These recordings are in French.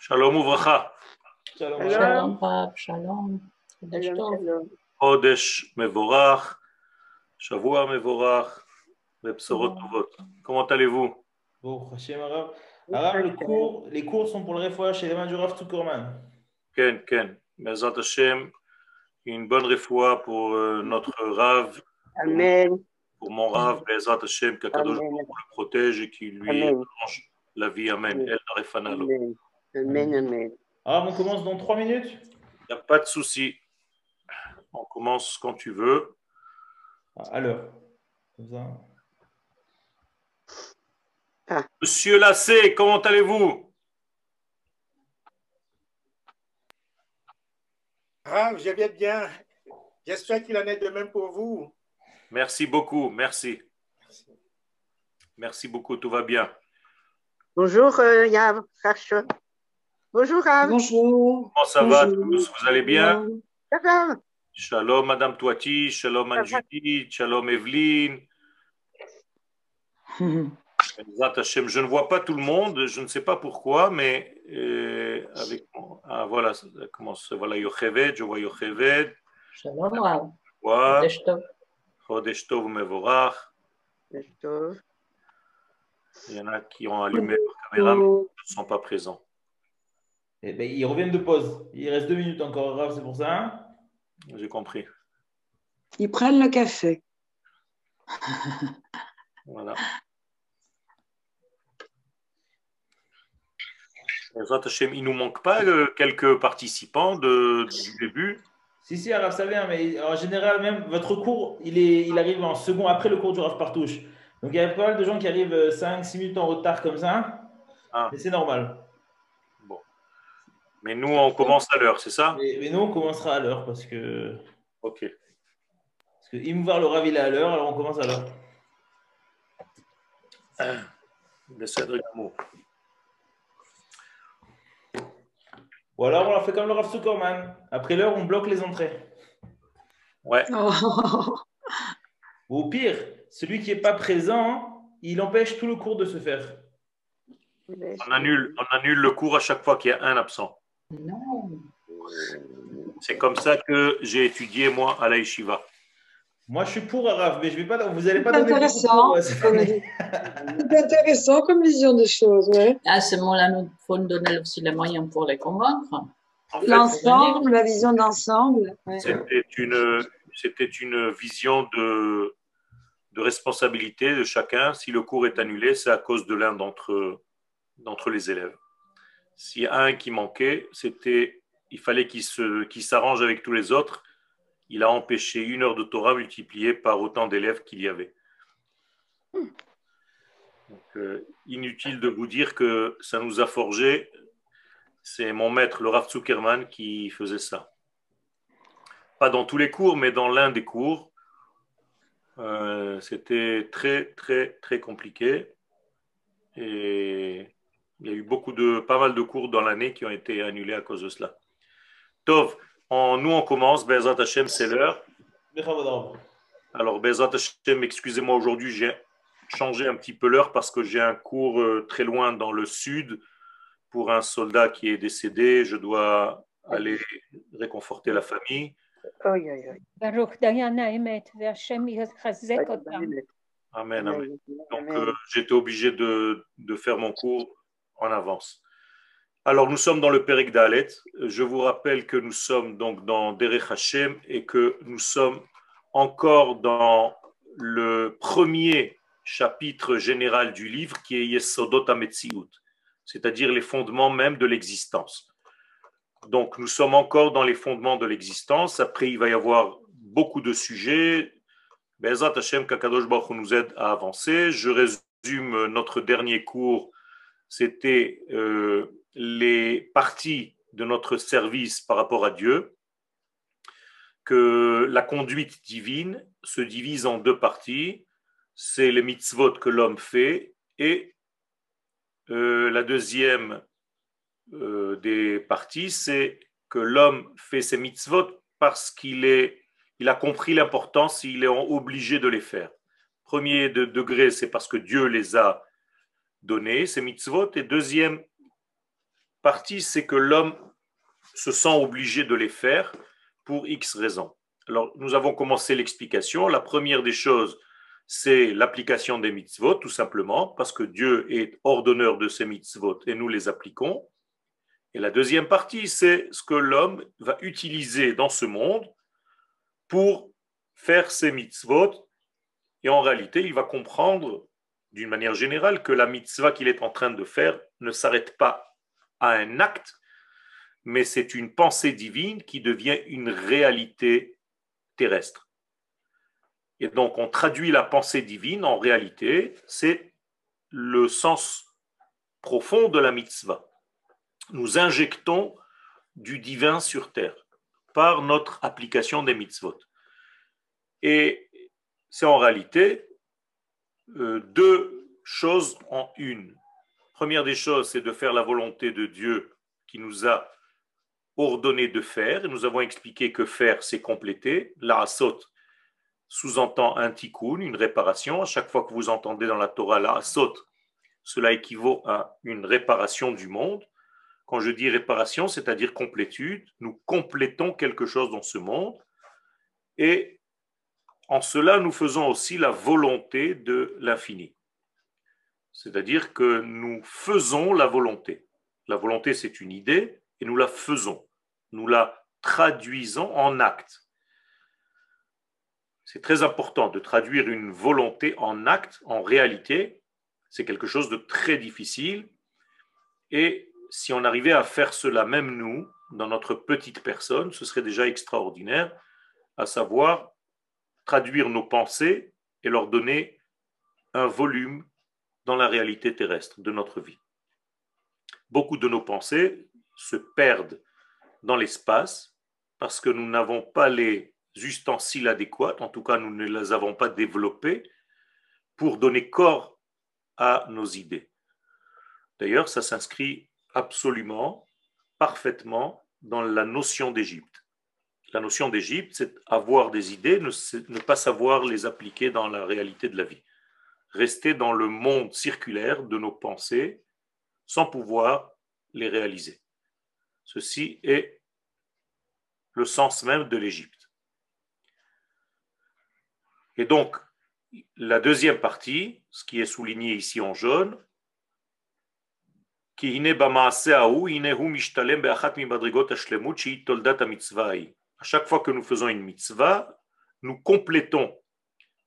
Shalom Uvracha. Shalom. Shalom. Shalom. Chodesh Mevorach. Shavua Mevorach. Bepsorot Tovot. Comment allez-vous Bon, Hashem Arav. Arav, le cours, les cours sont pour le refoua chez les mains du Rav Tukorman. Ken, Ken. Bezat Hashem. Une bonne refoua pour notre Rav, Amen. pour mon Rav, Bezat Hashem, qu'Akadosh le protège et qui lui change la vie. Amen. Amen. El Refanalo. Amen. Amen. Amen. Arav, on commence dans trois minutes? Il n'y a pas de souci. On commence quand tu veux. Ah, À l'heure. Comme ça. Monsieur Lassé, comment allez-vous? Ah, je vais bien. J'espère qu'il en est de même pour vous. Merci beaucoup, merci. Merci beaucoup, tout va bien. Bonjour, euh, Yav. Bonjour, Rav. Bonjour. Comment ça va tous? Vous allez bien? Ça va Shalom Madame Toiti, shalom Anne-Judith, shalom Evelyne. Je ne vois pas tout le monde, je ne sais pas pourquoi, mais euh, avec ah, voilà, ça commence, voilà Yocheved, je vois Yocheved, Shalom, Rav. je vois Chodesh tov. Chodesh Tov Mevorach. Tov. Il y en a qui ont allumé leur caméra, mais qui ne sont pas présents. Eh ben, ils reviennent de pause. Il reste deux minutes encore, Rav, c'est pour ça. hein? J'ai compris. Ils prennent le café. Voilà. Il ne nous manque pas euh, quelques participants de- du début? Si, si, Rav, ça vient, mais en général, même votre cours, il, est, il arrive en second après le cours du Rav Partouche. Donc il y a pas mal de gens qui arrivent 5-6 minutes en retard comme ça. Ah. Mais c'est normal. Mais nous, on commence à l'heure, c'est ça? Mais, mais nous, on commencera à l'heure parce que. Ok. Parce que Imouvar le Rav, il est à l'heure, alors on commence à l'heure. Gamour. Ou alors on leur fait comme le Rav Zuckerman. Après l'heure, on bloque les entrées. Ouais, Oh. Ou au pire, celui qui n'est pas présent, il empêche tout le cours de se faire. on annule, on annule le cours à chaque fois qu'il y a un absent. Non. C'est comme ça que j'ai étudié, moi, à la yeshiva. Moi, je suis pour Rav, mais je vais pas, vous n'allez pas C'est donner intéressant. C'est intéressant comme vision des choses, ouais. À ce moment-là, nous faut nous donner aussi les moyens pour les convaincre. En fait, L'ensemble, la vision d'ensemble. ouais. c'était une, c'était une vision de, de responsabilité de chacun. Si le cours est annulé, c'est à cause de l'un d'entre, d'entre les élèves. S'il y a un qui manquait, c'était, il fallait qu'il s'arrange avec tous les autres. Il a empêché une heure de Torah multipliée par autant d'élèves qu'il y avait. Euh, inutile de vous dire que ça nous a forgé. C'est mon maître, le Rav Zuckerman, qui faisait ça pas dans tous les cours, mais dans l'un des cours. Euh, C'était très, très, très compliqué. Et il y a eu beaucoup de, pas mal de cours dans l'année qui ont été annulés à cause de cela. Tov, nous on commence, Bezat Hashem, c'est l'heure. Alors Bezat Hashem, excusez-moi, aujourd'hui j'ai changé un petit peu l'heure parce que j'ai un cours euh, très loin dans le sud pour un soldat qui est décédé. Je dois aller réconforter la famille. Amen. Donc euh, j'étais obligé de faire mon cours en avance. Alors, nous sommes dans le Pérec d'Alet. Je vous rappelle que nous sommes donc dans Derech Hashem et que nous sommes encore dans le premier chapitre général du livre qui est Yesodot HaMetziut, c'est-à-dire les fondements même de l'existence. Donc, nous sommes encore dans les fondements de l'existence. Après, il va y avoir beaucoup de sujets, Bezat Hashem, Kakadosh Baruch nous aide à avancer. Je résume notre dernier cours. C'était euh, les parties de notre service par rapport à Dieu. Que la conduite divine se divise en deux parties. C'est les mitzvot que l'homme fait et euh, la deuxième euh, des parties, c'est que l'homme fait ses mitzvot parce qu'il est il a compris l'importance, il est obligé de les faire. Premier de degré, c'est parce que Dieu les a donnés, ces mitzvot. Et deuxième partie, c'est que l'homme se sent obligé de les faire pour X raisons. Alors, nous avons commencé l'explication. La première des choses, c'est l'application des mitzvot, tout simplement, parce que Dieu est ordonneur de ces mitzvot et nous les appliquons. Et la deuxième partie, c'est ce que l'homme va utiliser dans ce monde pour faire ses mitzvot. Et en réalité, il va comprendre d'une manière générale que la mitzvah qu'il est en train de faire ne s'arrête pas à un acte, mais c'est une pensée divine qui devient une réalité terrestre. Et donc on traduit la pensée divine en réalité, c'est le sens profond de la mitzvah. Nous injectons du divin sur terre par notre application des mitzvot. Et c'est en réalité euh, deux choses en une. Première des choses, c'est de faire la volonté de Dieu qui nous a ordonné de faire. nous avons expliqué que faire, c'est compléter. La asot sous-entend un tikkun, une réparation. À chaque fois que vous entendez dans la Torah la asot, cela équivaut à une réparation du monde. Quand je dis réparation, c'est-à-dire complétude, nous complétons quelque chose dans ce monde. Et en cela, nous faisons aussi la volonté de l'infini. C'est-à-dire que nous faisons la volonté. La volonté, c'est une idée, et nous la faisons. Nous la traduisons en acte. C'est très important de traduire une volonté en acte, en réalité. C'est quelque chose de très difficile. Et si on arrivait à faire cela même nous, dans notre petite personne, ce serait déjà extraordinaire, à savoir traduire nos pensées et leur donner un volume dans la réalité terrestre de notre vie. Beaucoup de nos pensées se perdent dans l'espace parce que nous n'avons pas les ustensiles adéquats, en tout cas nous ne les avons pas développés pour donner corps à nos idées. D'ailleurs, ça s'inscrit absolument, parfaitement dans la notion d'Égypte. La notion d'Égypte, c'est avoir des idées, ne, pas savoir les appliquer dans la réalité de la vie. Rester dans le monde circulaire de nos pensées sans pouvoir les réaliser. Ceci est le sens même de l'Égypte. Et donc, la deuxième partie, ce qui est souligné ici en jaune, à chaque fois que nous faisons une mitzvah, nous complétons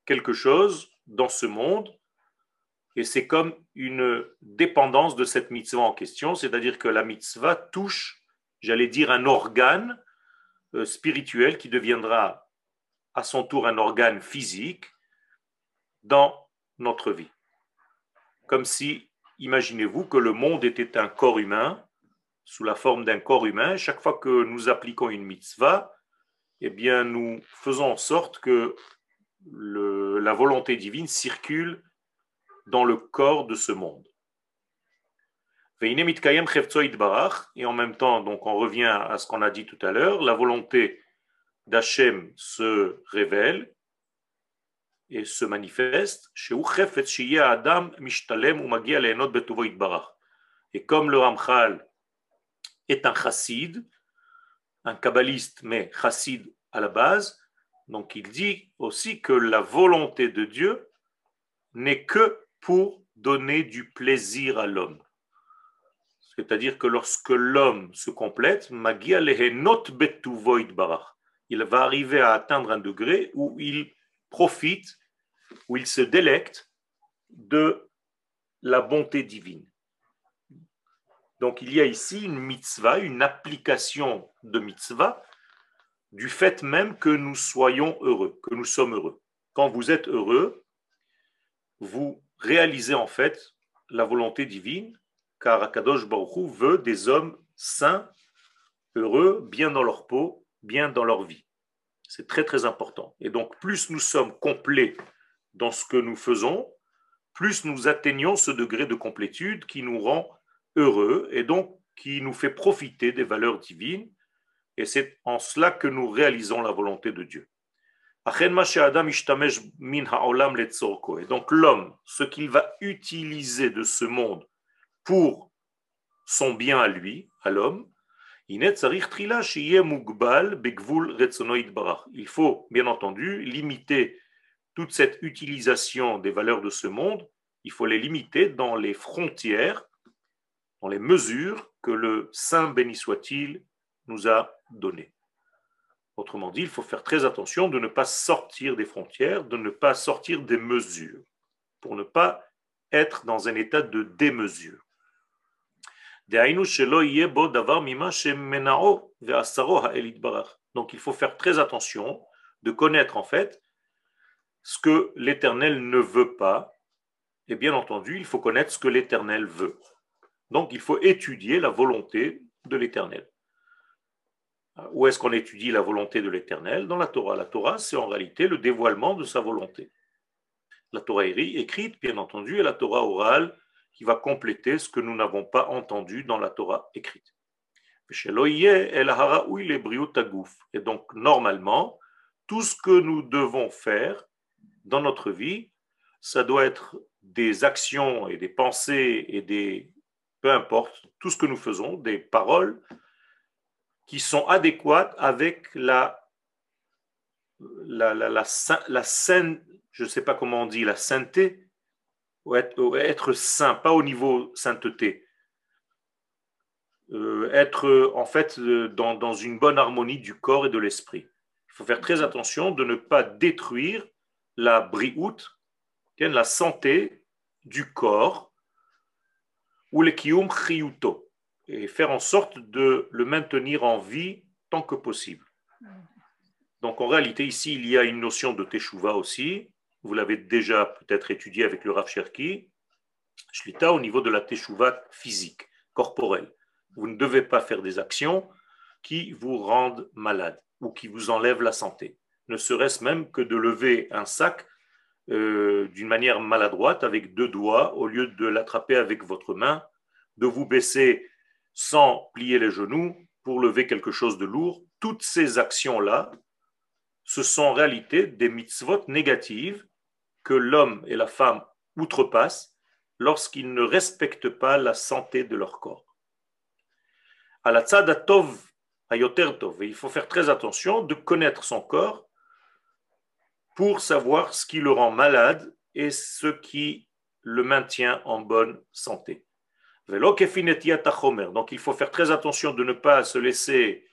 quelque chose dans ce monde et c'est comme une dépendance de cette mitzvah en question, c'est-à-dire que la mitzvah touche, j'allais dire, un organe euh, spirituel qui deviendra à son tour un organe physique dans notre vie. Comme si, imaginez-vous que le monde était un corps humain, sous la forme d'un corps humain. Chaque fois que nous appliquons une mitzvah, eh bien, nous faisons en sorte que la volonté divine circule dans le corps de ce monde. Et en même temps, donc on revient à ce qu'on a dit tout à l'heure, la volonté d'Hachem se révèle et se manifeste. Et comme le Ramchal est un chassid, un kabbaliste, mais chassid à la base. Donc il dit aussi que la volonté de Dieu n'est que pour donner du plaisir à l'homme. C'est-à-dire que lorsque l'homme se complète, il va arriver à atteindre un degré où il profite, où il se délecte de la bonté divine. Donc il y a ici une mitzvah, une application de mitzvah du fait même que nous soyons heureux, que nous sommes heureux. Quand vous êtes heureux, vous réalisez en fait la volonté divine, car Akadosh Baruch veut des hommes sains, heureux, bien dans leur peau, bien dans leur vie. C'est très très important. Et donc plus nous sommes complets dans ce que nous faisons, plus nous atteignons ce degré de complétude qui nous rend heureux et donc qui nous fait profiter des valeurs divines. Et c'est en cela que nous réalisons la volonté de Dieu. Et donc l'homme, ce qu'il va utiliser de ce monde pour son bien à lui, à l'homme, il faut, bien entendu, limiter toute cette utilisation des valeurs de ce monde, il faut les limiter dans les frontières, dans les mesures que le Saint béni soit-il nous a données. Autrement dit, il faut faire très attention de ne pas sortir des frontières, de ne pas sortir des mesures, pour ne pas être dans un état de démesure. Donc il faut faire très attention de connaître en fait ce que l'Éternel ne veut pas. Et bien entendu, il faut connaître ce que l'Éternel veut. Donc il faut étudier la volonté de l'Éternel. Où est-ce qu'on étudie la volonté de l'Éternel Dans la Torah. La Torah, c'est en réalité le dévoilement de sa volonté. La Torah écrite, bien entendu, et la Torah orale qui va compléter ce que nous n'avons pas entendu dans la Torah écrite. Et donc, normalement, tout ce que nous devons faire dans notre vie, ça doit être des actions et des pensées et des, peu importe, tout ce que nous faisons, des paroles qui sont adéquates avec la, la, la, la, la saine, je ne sais pas comment on dit, la sainteté être, saint, pas au niveau sainteté. Euh, être en fait euh, dans, dans, une bonne harmonie du corps et de l'esprit. Il faut faire très attention de ne pas détruire la briout, la santé du corps, ou le kiyum chiyuto, et faire en sorte de le maintenir en vie tant que possible. Donc en réalité, ici, il y a une notion de teshuva aussi, vous l'avez déjà peut-être étudié avec le Rav Cherki, Shlita au niveau de la teshuva physique, corporelle. Vous ne devez pas faire des actions qui vous rendent malade ou qui vous enlèvent la santé. Ne serait-ce même que de lever un sac euh, d'une manière maladroite avec deux doigts au lieu de l'attraper avec votre main, de vous baisser sans plier les genoux pour lever quelque chose de lourd. Toutes ces actions-là, ce sont en réalité des mitzvot négatives que l'homme et la femme outrepassent lorsqu'ils ne respectent pas la santé de leur corps. À la tov, il faut faire très attention de connaître son corps pour savoir ce qui le rend malade et ce qui le maintient en bonne santé. Donc il faut faire très attention de ne pas se laisser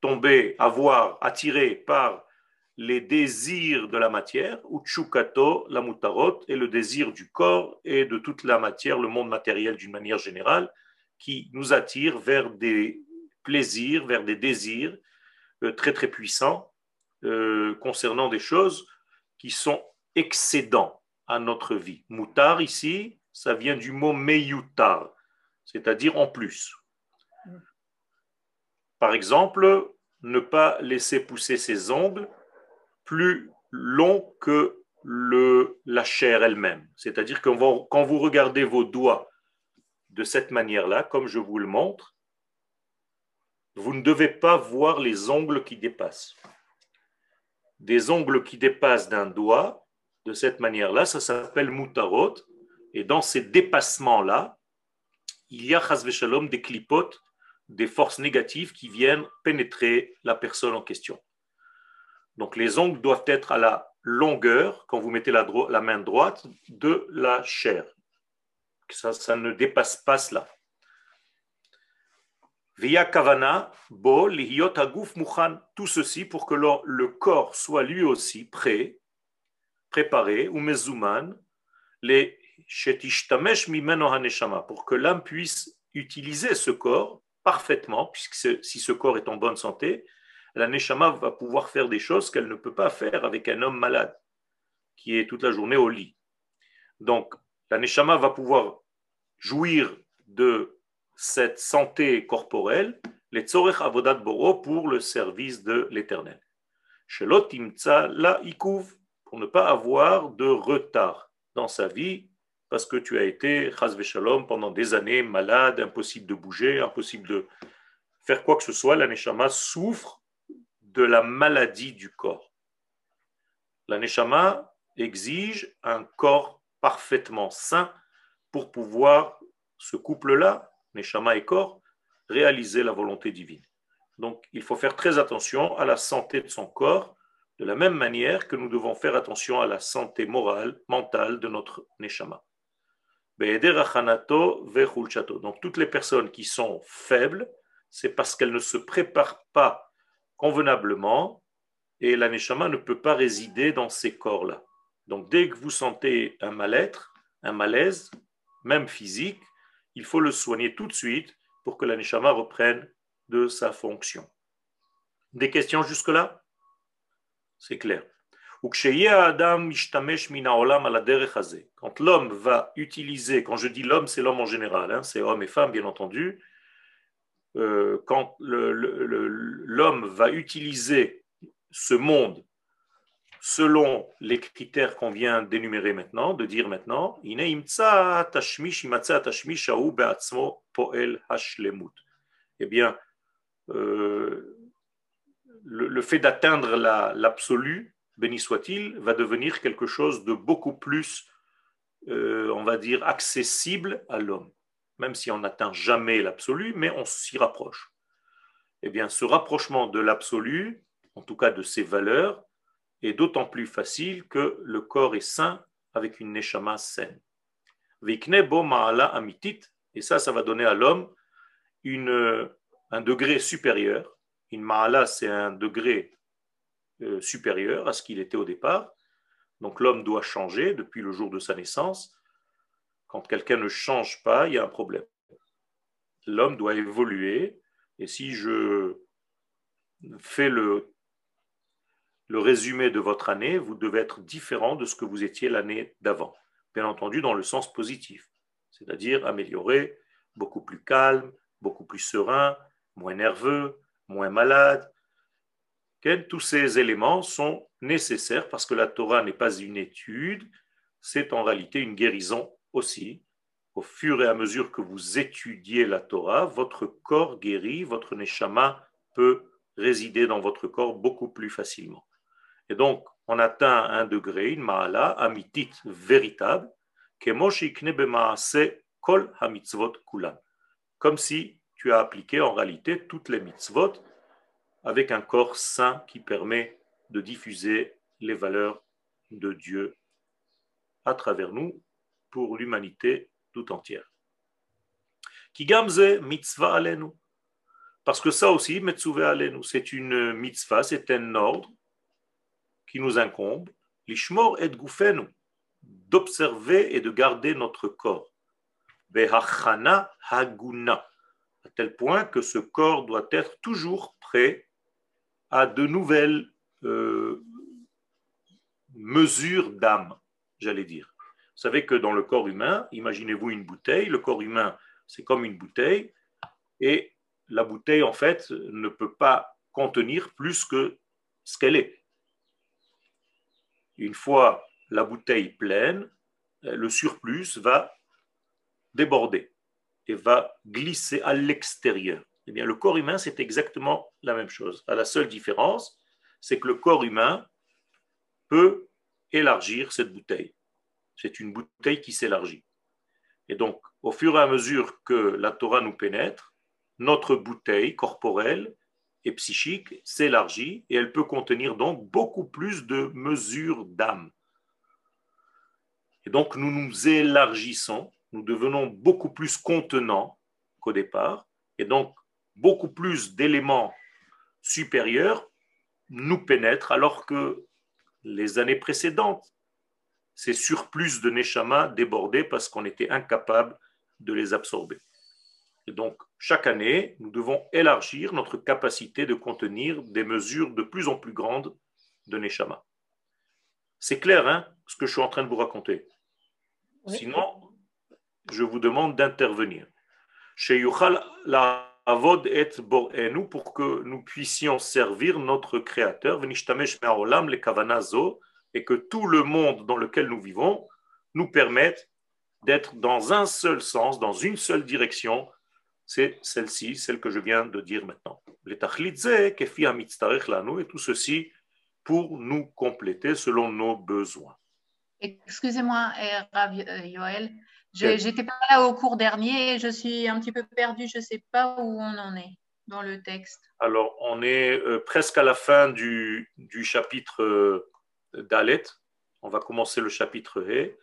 tomber, avoir, attirer par les désirs de la matière, ou chukato, la mutarot, et le désir du corps et de toute la matière, le monde matériel d'une manière générale, qui nous attire vers des plaisirs, vers des désirs euh, très très puissants euh, concernant des choses qui sont excédents à notre vie. Mutar ici, ça vient du mot meyutar, c'est-à-dire en plus. Par exemple, ne pas laisser pousser ses ongles plus long que la chair elle-même. C'est-à-dire que quand vous regardez vos doigts de cette manière-là, comme je vous le montre, vous ne devez pas voir les ongles qui dépassent. Des ongles qui dépassent d'un doigt, de cette manière-là, ça s'appelle mutarot. Et dans ces dépassements-là, il y a, shalom, des clipotes, des forces négatives qui viennent pénétrer la personne en question. Donc les ongles doivent être à la longueur, quand vous mettez la, main droite, de la chair. Ça, ça ne dépasse pas cela. Via kavana, bo, tout ceci pour que le, corps soit lui aussi prêt, préparé, ou mezuman, les pour que l'âme puisse utiliser ce corps parfaitement, puisque si ce corps est en bonne santé, la Neshama va pouvoir faire des choses qu'elle ne peut pas faire avec un homme malade qui est toute la journée au lit. Donc, la Neshama va pouvoir jouir de cette santé corporelle, les tzorech avodat boro pour le service de l'éternel. Shelotimtsa la ikuv, pour ne pas avoir de retard dans sa vie, parce que tu as été, chas shalom, pendant des années malade, impossible de bouger, impossible de faire quoi que ce soit, la Neshama souffre de la maladie du corps. La neshama exige un corps parfaitement sain pour pouvoir, ce couple-là, neshama et corps, réaliser la volonté divine. Donc, il faut faire très attention à la santé de son corps, de la même manière que nous devons faire attention à la santé morale, mentale de notre neshama. Donc, toutes les personnes qui sont faibles, c'est parce qu'elles ne se préparent pas convenablement et la neshama ne peut pas résider dans ces corps-là. Donc, dès que vous sentez un mal-être, un malaise, même physique, il faut le soigner tout de suite pour que la neshama reprenne de sa fonction. Des questions jusque-là? C'est clair. Quand l'homme va utiliser, quand je dis l'homme, c'est l'homme en général, hein, c'est homme et femme bien entendu, euh, quand l'homme va utiliser ce monde selon les critères qu'on vient d'énumérer maintenant, de dire maintenant, eh bien, euh, le, fait d'atteindre l'absolu, béni soit-il, va devenir quelque chose de beaucoup plus, euh, on va dire, accessible à l'homme. Même si on n'atteint jamais l'absolu, mais on s'y rapproche. Eh bien, ce rapprochement de l'absolu, en tout cas de ses valeurs, est d'autant plus facile que le corps est sain avec une neshama saine. Et ça, ça va donner à l'homme un degré supérieur. Une ma'ala, c'est un degré euh, supérieur à ce qu'il était au départ. Donc l'homme doit changer depuis le jour de sa naissance. Quand quelqu'un ne change pas, il y a un problème. L'homme doit évoluer. Et si je fais le le résumé de votre année, vous devez être différent de ce que vous étiez l'année d'avant. Bien entendu, dans le sens positif, c'est-à-dire améliorer, beaucoup plus calme, beaucoup plus serein, moins nerveux, moins malade. Tous ces éléments sont nécessaires parce que la Torah n'est pas une étude, c'est en réalité une guérison aussi. Au fur et à mesure que vous étudiez la Torah, votre corps guérit, votre neshama peut résider dans votre corps beaucoup plus facilement. Et donc, on atteint un degré, une ma'ala, amitit véritable, kol hamitzvot kulan. Comme si tu as appliqué en réalité toutes les mitzvot avec un corps sain qui permet de diffuser les valeurs de Dieu à travers nous pour l'humanité tout entière. Kigamze mitzvah alenu. Parce que ça aussi, alenu, c'est une mitzvah, c'est un ordre qui nous incombe, l'ishmor et goufenu, d'observer et de garder notre corps. Behachana haguna, à tel point que ce corps doit être toujours prêt à de nouvelles euh, mesures d'âme, j'allais dire. Vous savez que dans le corps humain, imaginez-vous une bouteille, le corps humain, c'est comme une bouteille, et la bouteille, en fait, ne peut pas contenir plus que ce qu'elle est. Une fois la bouteille pleine, euh, le surplus va déborder et va glisser à l'extérieur. Eh bien, le corps humain, c'est exactement la même chose. la seule différence, c'est que le corps humain peut élargir cette bouteille. C'est une bouteille qui s'élargit. Et donc, au fur et à mesure que la Torah nous pénètre, notre bouteille corporelle psychique s'élargit et elle peut contenir donc beaucoup plus de mesures d'âme. Et donc nous nous élargissons, nous devenons beaucoup plus contenants qu'au départ, et donc beaucoup plus d'éléments supérieurs nous pénètrent alors que les années précédentes, ces surplus de Neshama débordaient parce qu'on était incapable de les absorber. Et donc, chaque année, nous devons élargir notre capacité de contenir des mesures de plus en plus grandes de Neshama. C'est clair, hein, ce que je suis en train de vous raconter. Sinon, je vous demande d'intervenir. Chez Yuchal, la avod et nous pour que nous puissions servir notre Créateur, et que tout le monde dans lequel nous vivons nous permette d'être dans un seul sens, dans une seule direction, c'est celle-ci, celle que je viens de dire maintenant. et tout ceci pour nous compléter selon nos besoins. Excusez-moi, eh, Rav euh, Yoel, J'ai- J'étais pas là au cours dernier et je suis un petit peu perdue. Je sais pas où on en est dans le texte. Alors, on est euh, presque à la fin du, du chapitre euh, Dalet. On va commencer le chapitre He.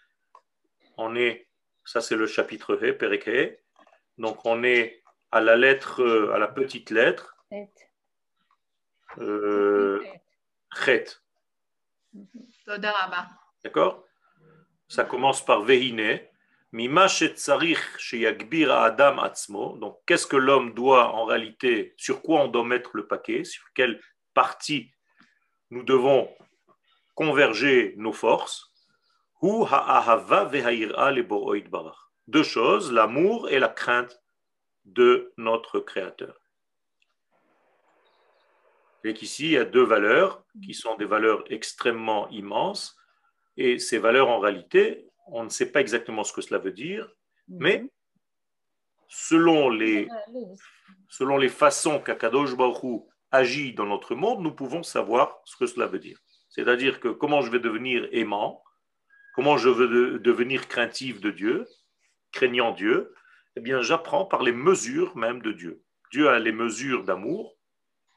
On est, ça c'est le chapitre He, Perek He. Donc, on est à la lettre, euh, à la petite lettre, euh, Chet. Rabba. D'accord? Ça commence par Vehine. Mima adam atzmo. Donc, qu'est-ce que l'homme doit en réalité, sur quoi on doit mettre le paquet, sur quelle partie nous devons converger nos forces? Hu ha'ahava ve'ha'ira leboro yitbarach. Deux choses, l'amour et la crainte de notre Créateur. Et qu'ici, il y a deux valeurs qui sont des valeurs extrêmement immenses. Et ces valeurs, en réalité, on ne sait pas exactement ce que cela veut dire, mais selon les, selon les façons qu'Akadosh Baruch agit dans notre monde, nous pouvons savoir ce que cela veut dire. C'est-à-dire que comment je vais devenir aimant, comment je veux de- devenir craintif de Dieu, craignant Dieu, eh bien, j'apprends par les mesures même de Dieu. Dieu a les mesures d'amour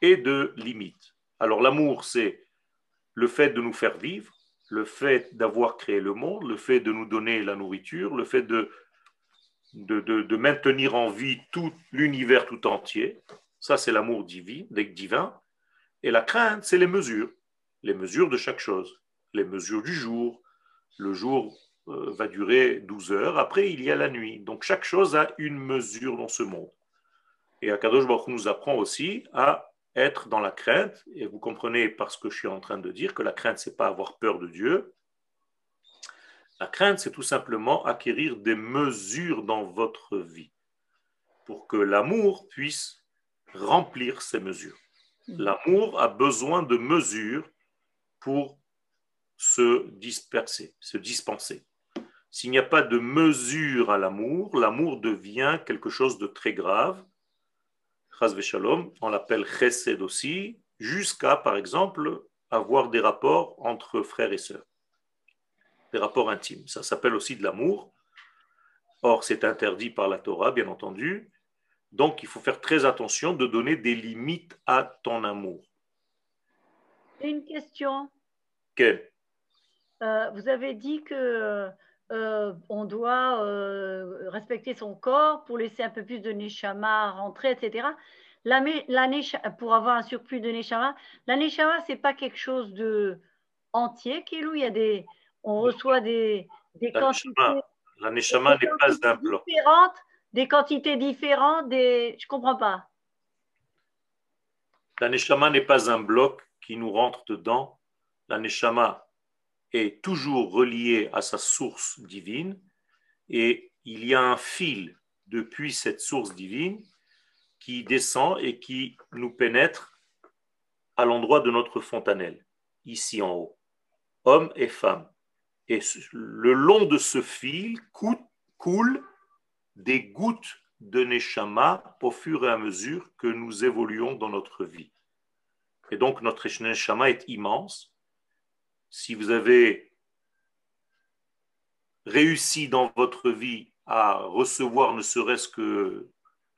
et de limite. Alors, l'amour, c'est le fait de nous faire vivre, le fait d'avoir créé le monde, le fait de nous donner la nourriture, le fait de, de, de- maintenir en vie tout l'univers tout entier. Ça, c'est l'amour divin, divin. Et la crainte, c'est les mesures, les mesures de chaque chose, les mesures du jour. Le jour va durer 12 heures, après il y a la nuit. Donc chaque chose a une mesure dans ce monde. Et Akadosh Baruch nous apprend aussi à être dans la crainte, et vous comprenez par ce que je suis en train de dire que la crainte, c'est pas avoir peur de Dieu. La crainte, c'est tout simplement acquérir des mesures dans votre vie pour que l'amour puisse remplir ces mesures. L'amour a besoin de mesures pour se disperser, se dispenser. S'il n'y a pas de mesure à l'amour, l'amour devient quelque chose de très grave. Shalom, on l'appelle chesed aussi, jusqu'à, par exemple, avoir des rapports entre frères et sœurs. Des rapports intimes. Ça s'appelle aussi de l'amour. Or, c'est interdit par la Torah, bien entendu. Donc, il faut faire très attention de donner des limites à ton amour. Une question. Quelle? Euh, vous avez dit que euh, on doit euh, respecter son corps pour laisser un peu plus de neshama rentrer, etc. La, pour avoir un surplus de neshama, la neshama c'est pas quelque chose de entier. Il y a des, on reçoit des, des La quantités neshama, la neshama n'est pas un bloc. différentes, des quantités différentes, des, je comprends pas. La neshama n'est pas un bloc qui nous rentre dedans. La neshama est toujours reliée à sa source divine et il y a un fil depuis cette source divine qui descend et qui nous pénètre à l'endroit de notre fontanelle, ici en haut, hommes et femmes. Et le long de ce fil cou- coulent des gouttes de neshama au fur et à mesure que nous évoluons dans notre vie. Et donc notre neshama est immense. Si vous avez réussi dans votre vie à recevoir ne serait-ce que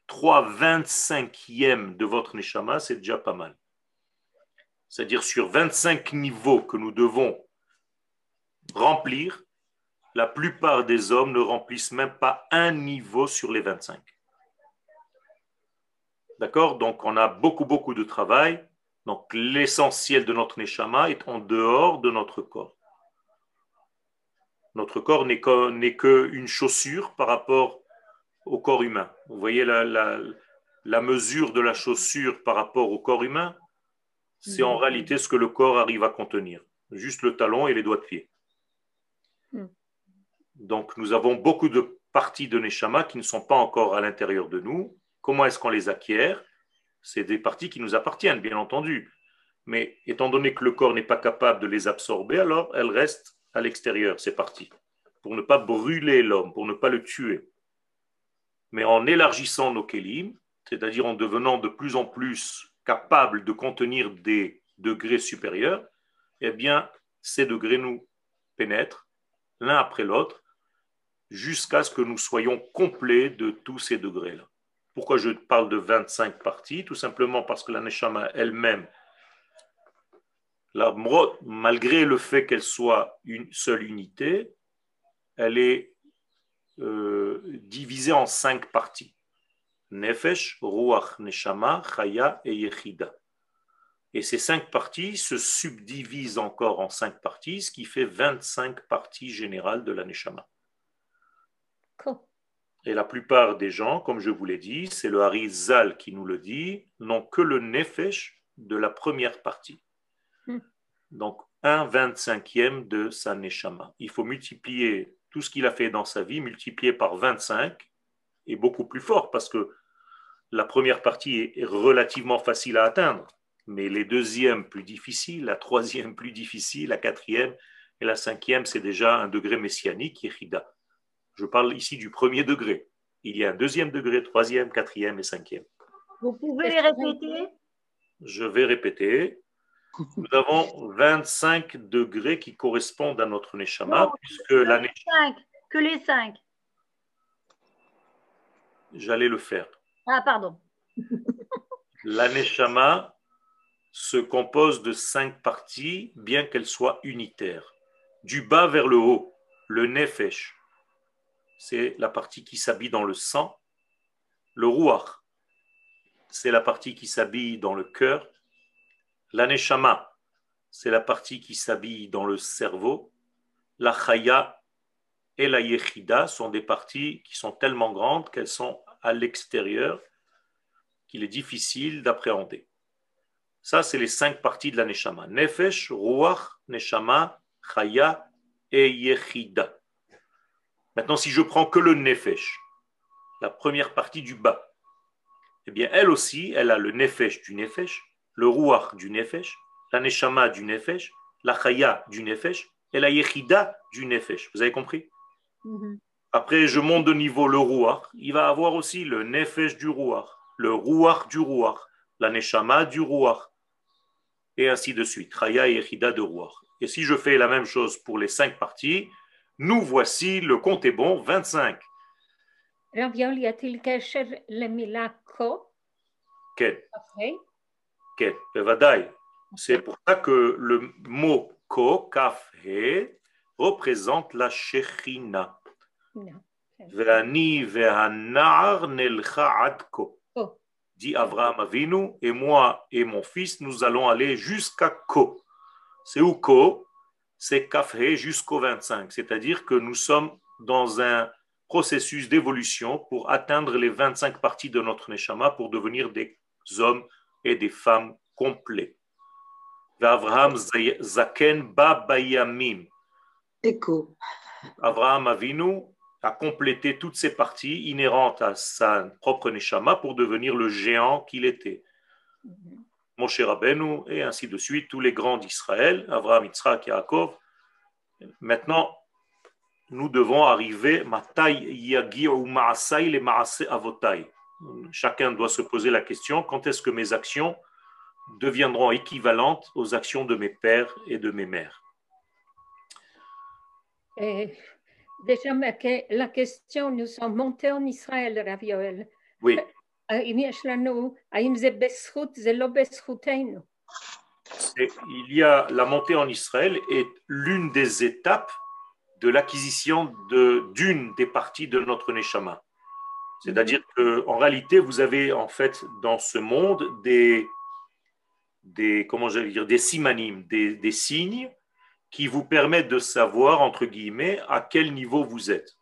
3 25e de votre neshama, c'est déjà pas mal. C'est-à-dire sur 25 niveaux que nous devons remplir, la plupart des hommes ne remplissent même pas un niveau sur les 25. D'accord? Donc on a beaucoup, beaucoup de travail. Donc l'essentiel de notre neshama est en dehors de notre corps. Notre corps n'est qu'une chaussure par rapport au corps humain. Vous voyez la, la- la mesure de la chaussure par rapport au corps humain? C'est en réalité ce que le corps arrive à contenir. Juste le talon et les doigts de pied. Donc nous avons beaucoup de parties de Neshama qui ne sont pas encore à l'intérieur de nous. Comment est-ce qu'on les acquiert? C'est des parties qui nous appartiennent, bien entendu. Mais étant donné que le corps n'est pas capable de les absorber, alors elles restent à l'extérieur, ces parties, pour ne pas brûler l'homme, pour ne pas le tuer. Mais en élargissant nos kélim, c'est-à-dire en devenant de plus en plus capables de contenir des degrés supérieurs, eh bien, ces degrés nous pénètrent l'un après l'autre jusqu'à ce que nous soyons complets de tous ces degrés-là. Pourquoi je parle de 25 parties? Tout simplement parce que la Neshama elle-même, la malgré le fait qu'elle soit une seule unité, elle est euh, divisée en cinq parties. Nefesh, Ruach, Neshama, Chaya et Yechida. Et ces cinq parties se subdivisent encore en cinq parties, ce qui fait 25 parties générales de la Neshama. Et la plupart des gens, comme je vous l'ai dit, c'est le Harizal qui nous le dit, n'ont que le Nefesh de la première partie. Hmm. Donc, un vingt-cinquième de sa Neshama. Il faut multiplier tout ce qu'il a fait dans sa vie, multiplier par 25, et beaucoup plus fort, parce que la première partie est relativement facile à atteindre mais les deuxièmes plus difficiles, la troisième plus difficile, la quatrième et la cinquième, c'est déjà un degré messianique, Yechida. Je parle ici du premier degré. Il y a un deuxième degré, troisième, quatrième et cinquième. Vous pouvez les répéter? Je vais répéter. Nous avons 25 degrés qui correspondent à notre Neshama, puisque la Que les cinq. J'allais le faire. Ah, pardon. La Neshama se compose de cinq parties, bien qu'elles soient unitaires. Du bas vers le haut, le nefesh, c'est la partie qui s'habille dans le sang. Le ruach, c'est la partie qui s'habille dans le cœur. La neshama, c'est la partie qui s'habille dans le cerveau. La chaya et la yechida sont des parties qui sont tellement grandes qu'elles sont à l'extérieur qu'il est difficile d'appréhender. Ça, c'est les cinq parties de la Neshama. Nefesh, Ruach, Neshama, Chaya et Yechida. Maintenant, si je prends que le Nefesh, la première partie du bas, eh bien, elle aussi, elle a le Nefesh du Nefesh, le Ruach du Nefesh, la Neshama du Nefesh, la Chaya du Nefesh et la Yechida du Nefesh. Vous avez compris? Mm-hmm. Après, je monte de niveau le Ruach. Il va avoir aussi le Nefesh du Ruach, le Ruach du Ruach, la Neshama du Ruach, et ainsi de suite. Raya et Echida de Roi. Et si je fais la même chose pour les cinq parties, nous voici, le compte est bon, 25. Raviol, y a-t-il kesher le milako Quel? Quel? C'est pour ça que le mot ko, kaf, he, représente la shechina. Ve'ani ve'anar nelcha adko dit Abraham Avinu, et moi et mon fils, nous allons aller jusqu'à Ko. C'est où Ko? C'est Kafé jusqu'au 25, c'est-à-dire que nous sommes dans un processus d'évolution pour atteindre les 25 parties de notre Neshama pour devenir des hommes et des femmes complets. Abraham Zaken Babayamim. Abraham Avinu à compléter toutes ces parties inhérentes à sa propre Neshama pour devenir le géant qu'il était. Moshe Rabbeinu et ainsi de suite, tous les grands d'Israël, Abraham, Yitzhak, Yaakov. Maintenant, nous devons arriver Chacun doit se poser la question quand est-ce que mes actions deviendront équivalentes aux actions de mes pères et de mes mères? Déjà, la question, nous sommes montés en Israël, Ravioel. Oui. Il y a la montée en Israël est l'une des étapes de l'acquisition d'une des parties de notre Neshama. C'est-à-dire qu'en réalité, vous avez en fait dans ce monde des, des comment dire, des simanimes, des, des signes qui vous permet de savoir, entre guillemets, à quel niveau vous êtes.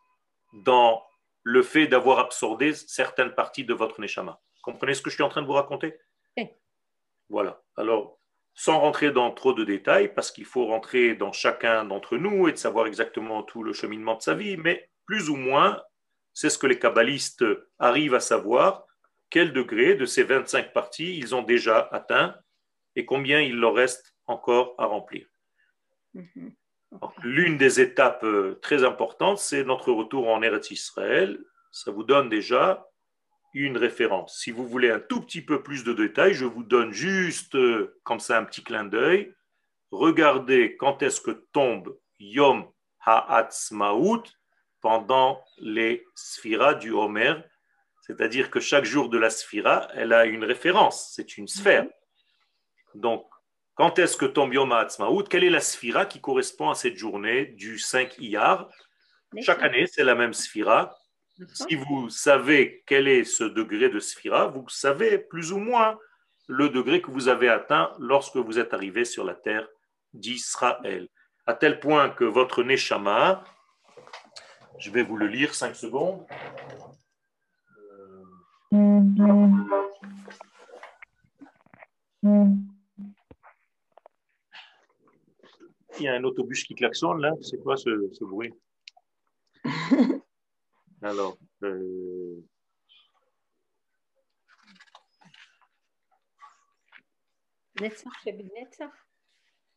Dans le fait d'avoir absorbé certaines parties de votre neshama. Comprenez ce que je suis en train de vous raconter? Voilà. Alors, sans rentrer dans trop de détails, parce qu'il faut rentrer dans chacun d'entre nous et de savoir exactement tout le cheminement de sa vie, mais plus ou moins, c'est ce que les kabbalistes arrivent à savoir, quel degré de ces 25 parties ils ont déjà atteint et combien il leur reste encore à remplir. Mhm. L'une des étapes euh, très importantes, c'est notre retour en Eretz Israël. Ça vous donne déjà une référence. Si vous voulez un tout petit peu plus de détails, je vous donne juste euh, comme ça un petit clin d'œil. Regardez quand est-ce que tombe Yom Ha'atzmaut pendant les sphiras du Homer, c'est-à-dire que chaque jour de la sphira, elle a une référence, c'est une sphère. Donc, quand est-ce que tombe Yom HaAtzmaout Quelle est la sphira qui correspond à cette journée du 5 Iyar? Chaque année, c'est la même sphira. Si vous savez quel est ce degré de sphira, vous savez plus ou moins le degré que vous avez atteint lorsque vous êtes arrivé sur la terre d'Israël. À tel point que votre Neshama, je vais vous le lire 5 secondes. Il y a un autobus qui klaxonne là. C'est quoi ce, ce bruit? Alors. Euh... نتسخ شبد نتسخ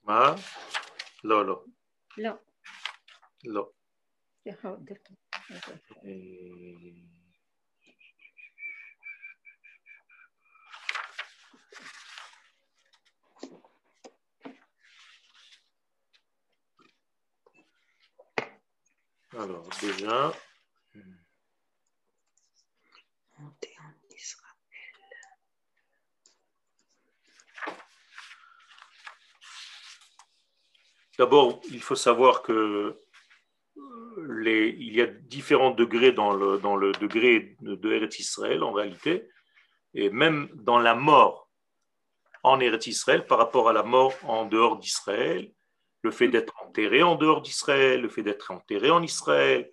ما لا لا لا لا Alors, déjà, Monter en Israël. D'abord, il faut savoir que les, il y a différents degrés dans le, dans le degré de, Eretz Israël en réalité, et même dans la mort en Eretz Israël par rapport à la mort en dehors d'Israël, le fait d'être enterré en dehors d'Israël, le fait d'être enterré en Israël,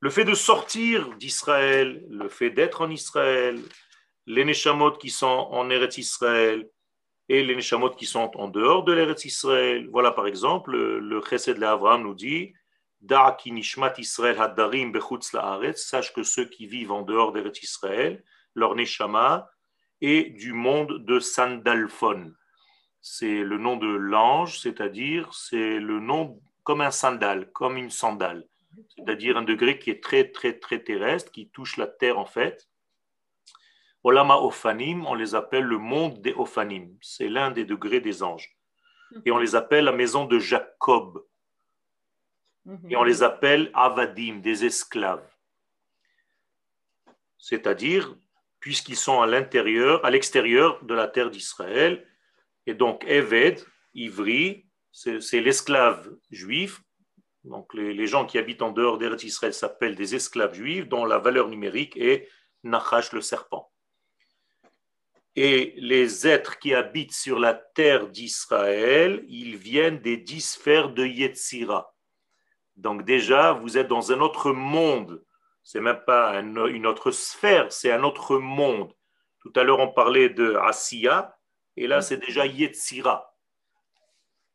le fait de sortir d'Israël, le fait d'être en Israël, les Neshamot qui sont en Eretz Israël et les Neshamot qui sont en dehors de l'Eretz Israël. Voilà par exemple, le, Chesed l'Avraham nous dit Israël hadarim bechutz sache que ceux qui vivent en dehors d'Eretz Israël, leur Neshama est du monde de Sandalphon. C'est le nom de l'ange, c'est-à-dire c'est le nom comme un sandal, comme une sandale c'est-à-dire un degré qui est très, très, très terrestre, qui touche la terre en fait. Olama Ophanim, on les appelle le monde des Ophanim. C'est l'un des degrés des anges. Et on les appelle la maison de Jacob. Et on les appelle Avadim, des esclaves. C'est-à-dire, puisqu'ils sont à l'intérieur, à l'extérieur de la terre d'Israël. Et donc, Eved, Ivri, c'est l'esclave juif donc les, gens qui habitent en dehors d'Eretz Israël s'appellent des esclaves juifs dont la valeur numérique est Nachash le serpent. Et les êtres qui habitent sur la terre d'Israël, ils viennent des dix sphères de Yetzira. Donc déjà, vous êtes dans un autre monde. C'est même pas un- une autre sphère, c'est un autre monde. Tout à l'heure, on parlait de Asiya, et là, c'est déjà Yetzira.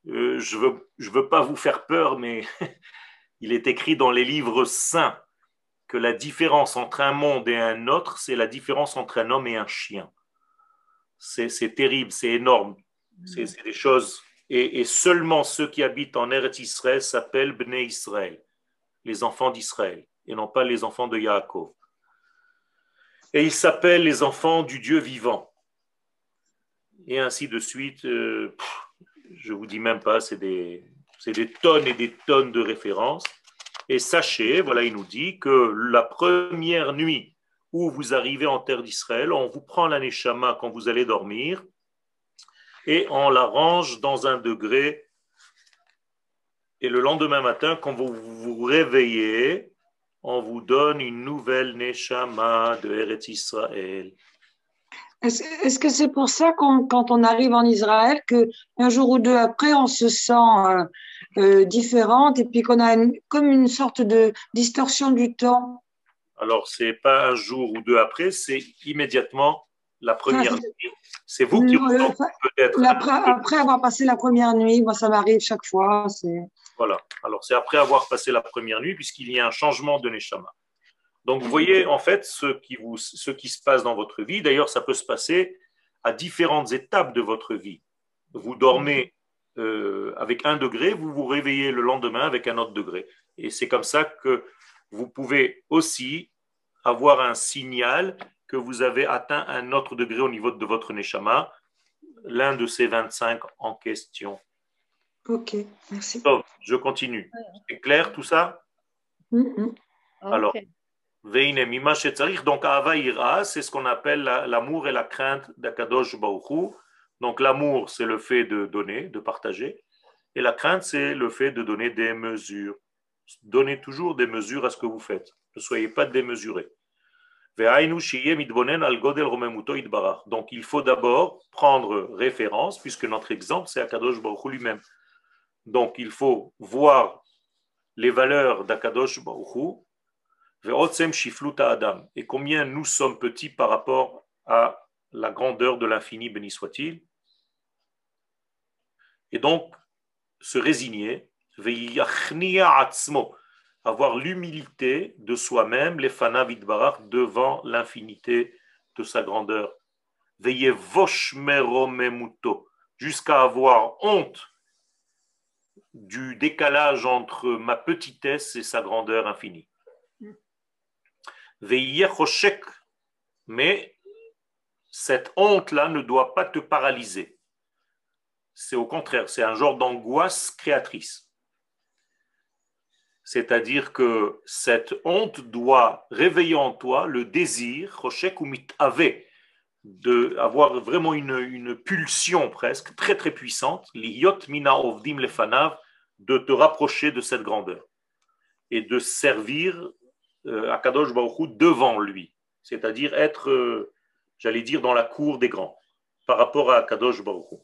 Euh, je ne veux, pas vous faire peur, mais il est écrit dans les livres saints que la différence entre un monde et un autre, c'est la différence entre un homme et un chien. C'est terrible, c'est énorme. C'est des choses. Et, et seulement ceux qui habitent en Eretz Israël s'appellent Bnei Israël, les enfants d'Israël, et non pas les enfants de Yaakov. Et ils s'appellent les enfants du Dieu vivant. Et ainsi de suite. euh, je vous dis même pas, c'est des, c'est des tonnes et des tonnes de références. Et sachez, voilà, il nous dit que la première nuit où vous arrivez en terre d'Israël, on vous prend la neshama quand vous allez dormir et on la range dans un degré. Et le lendemain matin, quand vous vous réveillez, on vous donne une nouvelle neshama de Eretz Israël. Est-ce que c'est pour ça qu'on, quand on arrive en Israël, que un jour ou deux après, on se sent euh, euh, différente et puis qu'on a une- comme une sorte de distorsion du temps? Alors, c'est pas un jour ou deux après, c'est immédiatement la première Ah, nuit. C'est vous qui peut-être. un Après, après avoir passé la première nuit, moi ça m'arrive chaque fois. Voilà. Alors, c'est après avoir passé la première nuit, puisqu'il y a un changement de Neshama. Donc, vous voyez, en fait, ce qui, vous, ce qui se passe dans votre vie. D'ailleurs, ça peut se passer à différentes étapes de votre vie. Vous dormez euh, avec un degré, vous vous réveillez le lendemain avec un autre degré. Et c'est comme ça que vous pouvez aussi avoir un signal que vous avez atteint un autre degré au niveau de votre Neshama, l'un de ces 25 en question. ok, merci. Donc, je continue. C'est clair tout ça? Mhm. Alors. Donc Ava c'est ce qu'on appelle la- l'amour et la crainte d'Akadosh Baruch Hu. Donc l'amour, c'est le fait de donner, de partager, et la crainte, c'est le fait de donner des mesures. Donnez toujours des mesures à ce que vous faites. Ne soyez pas démesurés. Donc il faut d'abord prendre référence, puisque notre exemple, c'est Akadosh Baruch lui-même. Donc il faut voir les valeurs d'Akadosh Baruch Hu, Ve'otsem shifluta Adam. Et combien nous sommes petits par rapport à la grandeur de l'infini, béni soit-il. Et donc, se résigner, avoir l'humilité de soi-même, les vidbarach, devant l'infinité de sa grandeur. Ve'yevosh meromemuto, jusqu'à avoir honte du décalage entre ma petitesse et sa grandeur infinie. Mais cette honte-là ne doit pas te paralyser. C'est au contraire, c'est un genre d'angoisse créatrice. C'est-à-dire que cette honte doit réveiller en toi le désir, choshek ou mitave, d'avoir vraiment une, une pulsion presque très très puissante, liyot mina ovdim lefanav, de te rapprocher de cette grandeur et de servir Akadosh Baruch Hu devant lui, c'est-à-dire être, euh, j'allais dire, dans la cour des grands par rapport à Akadosh Baruch Hu.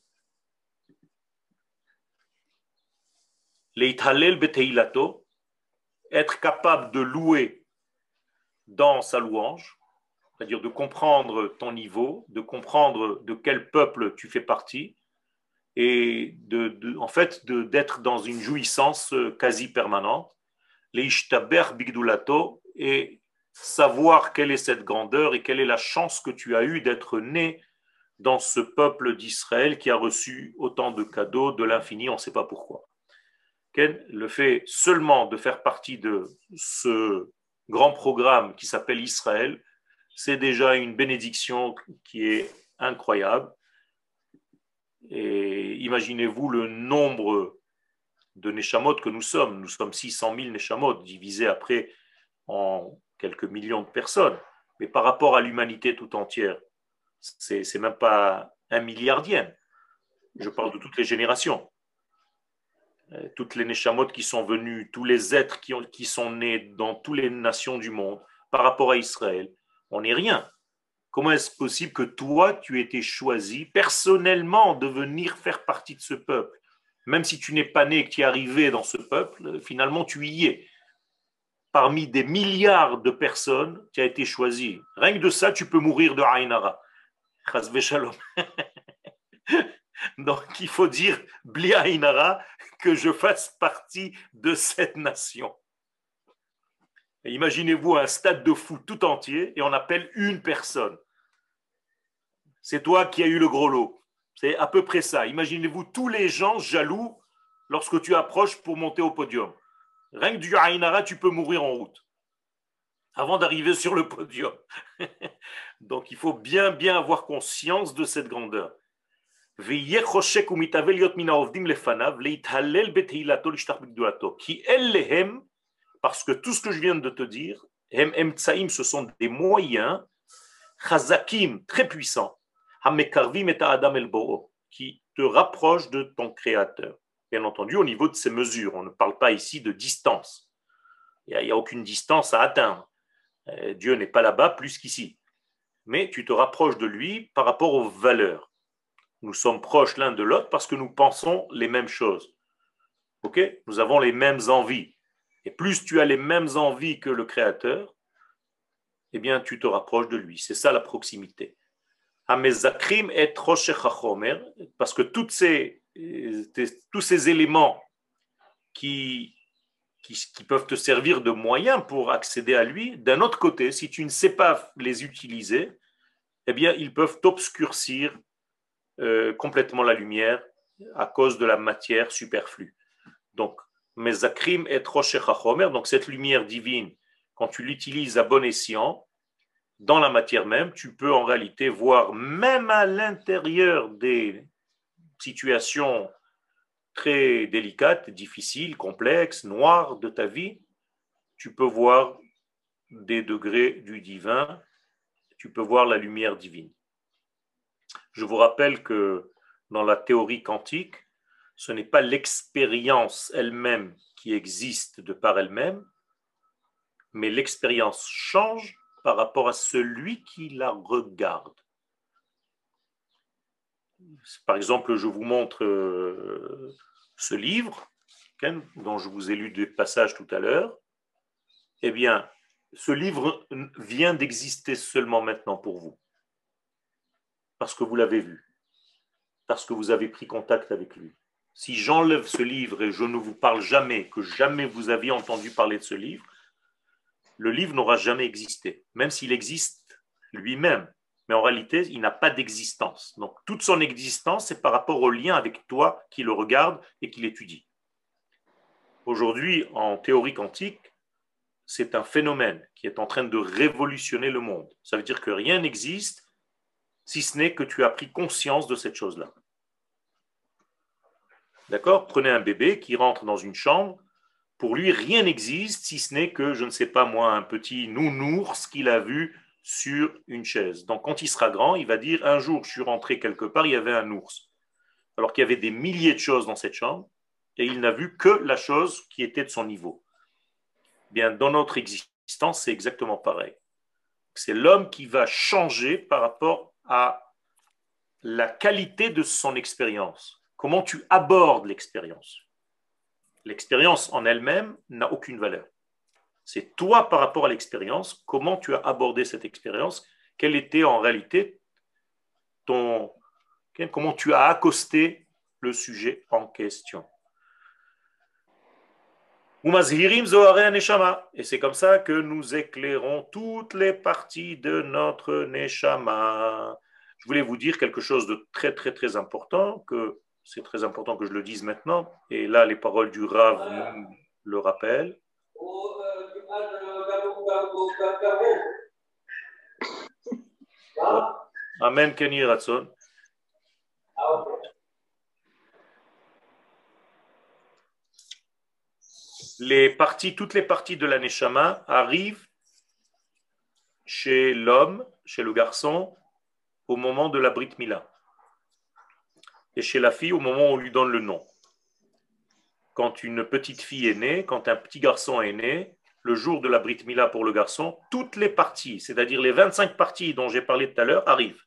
Leithalel beteilato, être capable de louer dans sa louange, c'est-à-dire de comprendre ton niveau, de comprendre de quel peuple tu fais partie, et de, de- en fait d'être dans une jouissance euh, quasi permanente. Leishtaber bigdulato, et savoir quelle est cette grandeur et quelle est la chance que tu as eue d'être né dans ce peuple d'Israël qui a reçu autant de cadeaux de l'infini, on ne sait pas pourquoi. Le fait seulement de faire partie de ce grand programme qui s'appelle Israël, c'est déjà une bénédiction qui est incroyable. Et imaginez-vous le nombre de Neshamot que nous sommes. Nous sommes 600 000 Neshamot, divisés après en quelques millions de personnes. Mais par rapport à l'humanité tout entière, c'est même pas un milliardième. Je parle de toutes les générations. Euh, Toutes les Neshamot qui sont venus, tous les êtres qui, ont- qui sont nés dans toutes les nations du monde, par rapport à Israël, on n'est rien. Comment est-ce possible que toi, tu aies été choisi personnellement de venir faire partie de ce peuple? Même si tu n'es pas né et que tu es arrivé dans ce peuple, finalement, tu y es. Parmi des milliards de personnes, tu as été choisi. Rien que de ça, tu peux mourir de v'shalom. Donc, il faut dire, Bli Ainara, que je fasse partie de cette nation. Imaginez-vous un stade de foot tout entier et on appelle une personne. C'est toi qui as eu le gros lot. C'est à peu près ça. Imaginez-vous tous les gens jaloux lorsque tu approches pour monter au podium. Rien que du Aïnara, tu peux mourir en route avant d'arriver sur le podium. Donc il faut bien, bien avoir conscience de cette grandeur. Parce que tout ce que je viens de te dire, ce sont des moyens, chazakim, très puissants, qui te rapprochent de ton Créateur. Bien entendu, au niveau de ces mesures, on ne parle pas ici de distance. Il n'y a, aucune distance à atteindre. Euh, Dieu n'est pas là-bas plus qu'ici. Mais tu te rapproches de lui par rapport aux valeurs. Nous sommes proches l'un de l'autre parce que nous pensons les mêmes choses. Ok? Nous avons les mêmes envies. Et plus tu as les mêmes envies que le Créateur, eh bien, tu te rapproches de lui. C'est ça la proximité. Et parce que toutes ces, tous ces éléments qui, qui, peuvent te servir de moyen pour accéder à lui, d'un autre côté, si tu ne sais pas les utiliser, eh bien, ils peuvent t'obscurcir euh, complètement la lumière à cause de la matière superflue. Donc, Mezakrim et Chomer, donc cette lumière divine, quand tu l'utilises à bon escient, dans la matière même, tu peux en réalité voir, même à l'intérieur des situations très délicates, difficiles, complexes, noires de ta vie, tu peux voir des degrés du divin, tu peux voir la lumière divine. Je vous rappelle que dans la théorie quantique, ce n'est pas l'expérience elle-même qui existe de par elle-même, mais l'expérience change par rapport à celui qui la regarde. Par exemple, je vous montre euh, ce livre, dont je vous ai lu des passages tout à l'heure. Eh bien, ce livre vient d'exister seulement maintenant pour vous, parce que vous l'avez vu, parce que vous avez pris contact avec lui. Si j'enlève ce livre et je ne vous parle jamais, que jamais vous aviez entendu parler de ce livre, le livre n'aura jamais existé, même s'il existe lui-même. Mais en réalité, il n'a pas d'existence. Donc, toute son existence, c'est par rapport au lien avec toi qui le regarde et qui l'étudie. Aujourd'hui, en théorie quantique, c'est un phénomène qui est en train de révolutionner le monde. Ça veut dire que rien n'existe si ce n'est que tu as pris conscience de cette chose-là. D'accord? Prenez un bébé qui rentre dans une chambre. Pour lui, rien n'existe si ce n'est que, je ne sais pas moi, un petit nounours qu'il a vu sur une chaise. Donc quand il sera grand, il va dire, un jour, je suis rentré quelque part, il y avait un ours. Alors qu'il y avait des milliers de choses dans cette chambre, et il n'a vu que la chose qui était de son niveau. Bien, dans notre existence, c'est exactement pareil. C'est l'homme qui va changer par rapport à la qualité de son expérience. Comment tu abordes l'expérience? L'expérience en elle-même n'a aucune valeur. C'est toi par rapport à l'expérience, comment tu as abordé cette expérience, quel était en réalité ton... Comment tu as accosté le sujet en question. Et c'est comme ça que nous éclairons toutes les parties de notre Neshama. Je voulais vous dire quelque chose de très très très important, que c'est très important que je le dise maintenant, et là les paroles du Rav le rappellent. Amen, Kenny Ratson les parties, toutes les parties de la Neshama arrivent chez l'homme, chez le garçon, au moment de la Brit Mila. Et chez la fille, au moment où on lui donne le nom. Quand une petite fille est née, quand un petit garçon est né, le jour de la Brit Mila pour le garçon, toutes les parties, c'est-à-dire les 25 parties dont j'ai parlé tout à l'heure, arrivent.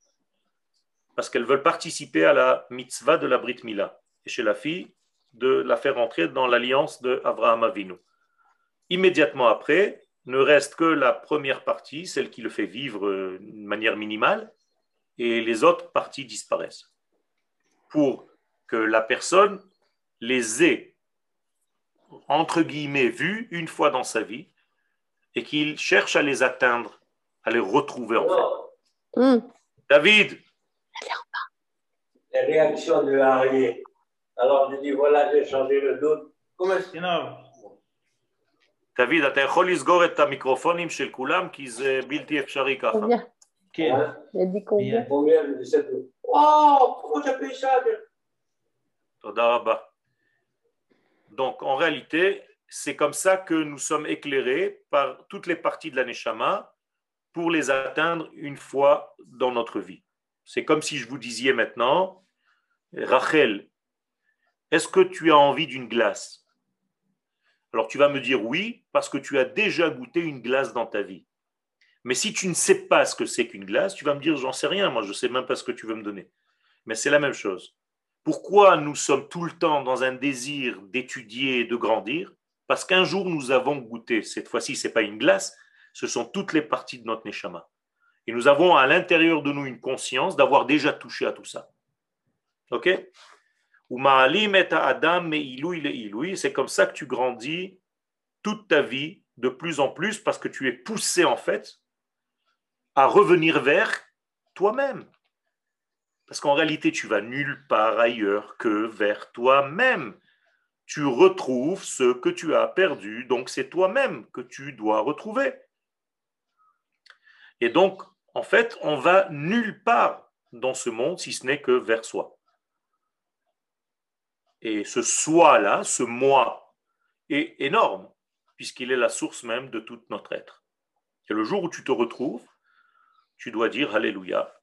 Parce qu'elles veulent participer à la mitzvah de la Brit Mila. Et chez la fille, de la faire entrer dans l'alliance de Avraham Avinu. Immédiatement après, ne reste que la première partie, celle qui le fait vivre euh, de manière minimale, et les autres parties disparaissent. Pour que la personne les ait, entre guillemets, vues une fois dans sa vie, et qu'il cherche à les atteindre, à les retrouver en fait. Hmm. David Les réactions de Harry alors je dis voilà, j'ai changé le doute. Comment est-ce דוד, אתה יכול לסגור את המיקרופונים של כולם, כי זה בלתי אפשרי ככה. כן. וואו, תודה רבה. Donc, en réalité, c'est comme ça que nous sommes éclairés par toutes les parties de la Neshama pour les atteindre une fois dans notre vie. C'est comme si je vous disais maintenant, Rachel, est-ce que tu as envie d'une glace? Alors tu vas me dire oui, parce que tu as déjà goûté une glace dans ta vie. Mais si tu ne sais pas ce que c'est qu'une glace, tu vas me dire j'en sais rien, moi je ne sais même pas ce que tu veux me donner. Mais c'est la même chose. Pourquoi nous sommes tout le temps dans un désir d'étudier et de grandir? Parce qu'un jour nous avons goûté, cette fois-ci ce n'est pas une glace, ce sont toutes les parties de notre neshama. Et nous avons à l'intérieur de nous une conscience d'avoir déjà touché à tout ça. OK? C'est comme ça que tu grandis toute ta vie de plus en plus parce que tu es poussé en fait à revenir vers toi-même. Parce qu'en réalité, tu vas nulle part ailleurs que vers toi-même. Tu retrouves ce que tu as perdu, donc c'est toi-même que tu dois retrouver. Et donc, en fait, on va nulle part dans ce monde si ce n'est que vers soi. Et ce soi-là, ce moi, est énorme, puisqu'il est la source même de tout notre être. Et le jour où tu te retrouves, tu dois dire Alléluia.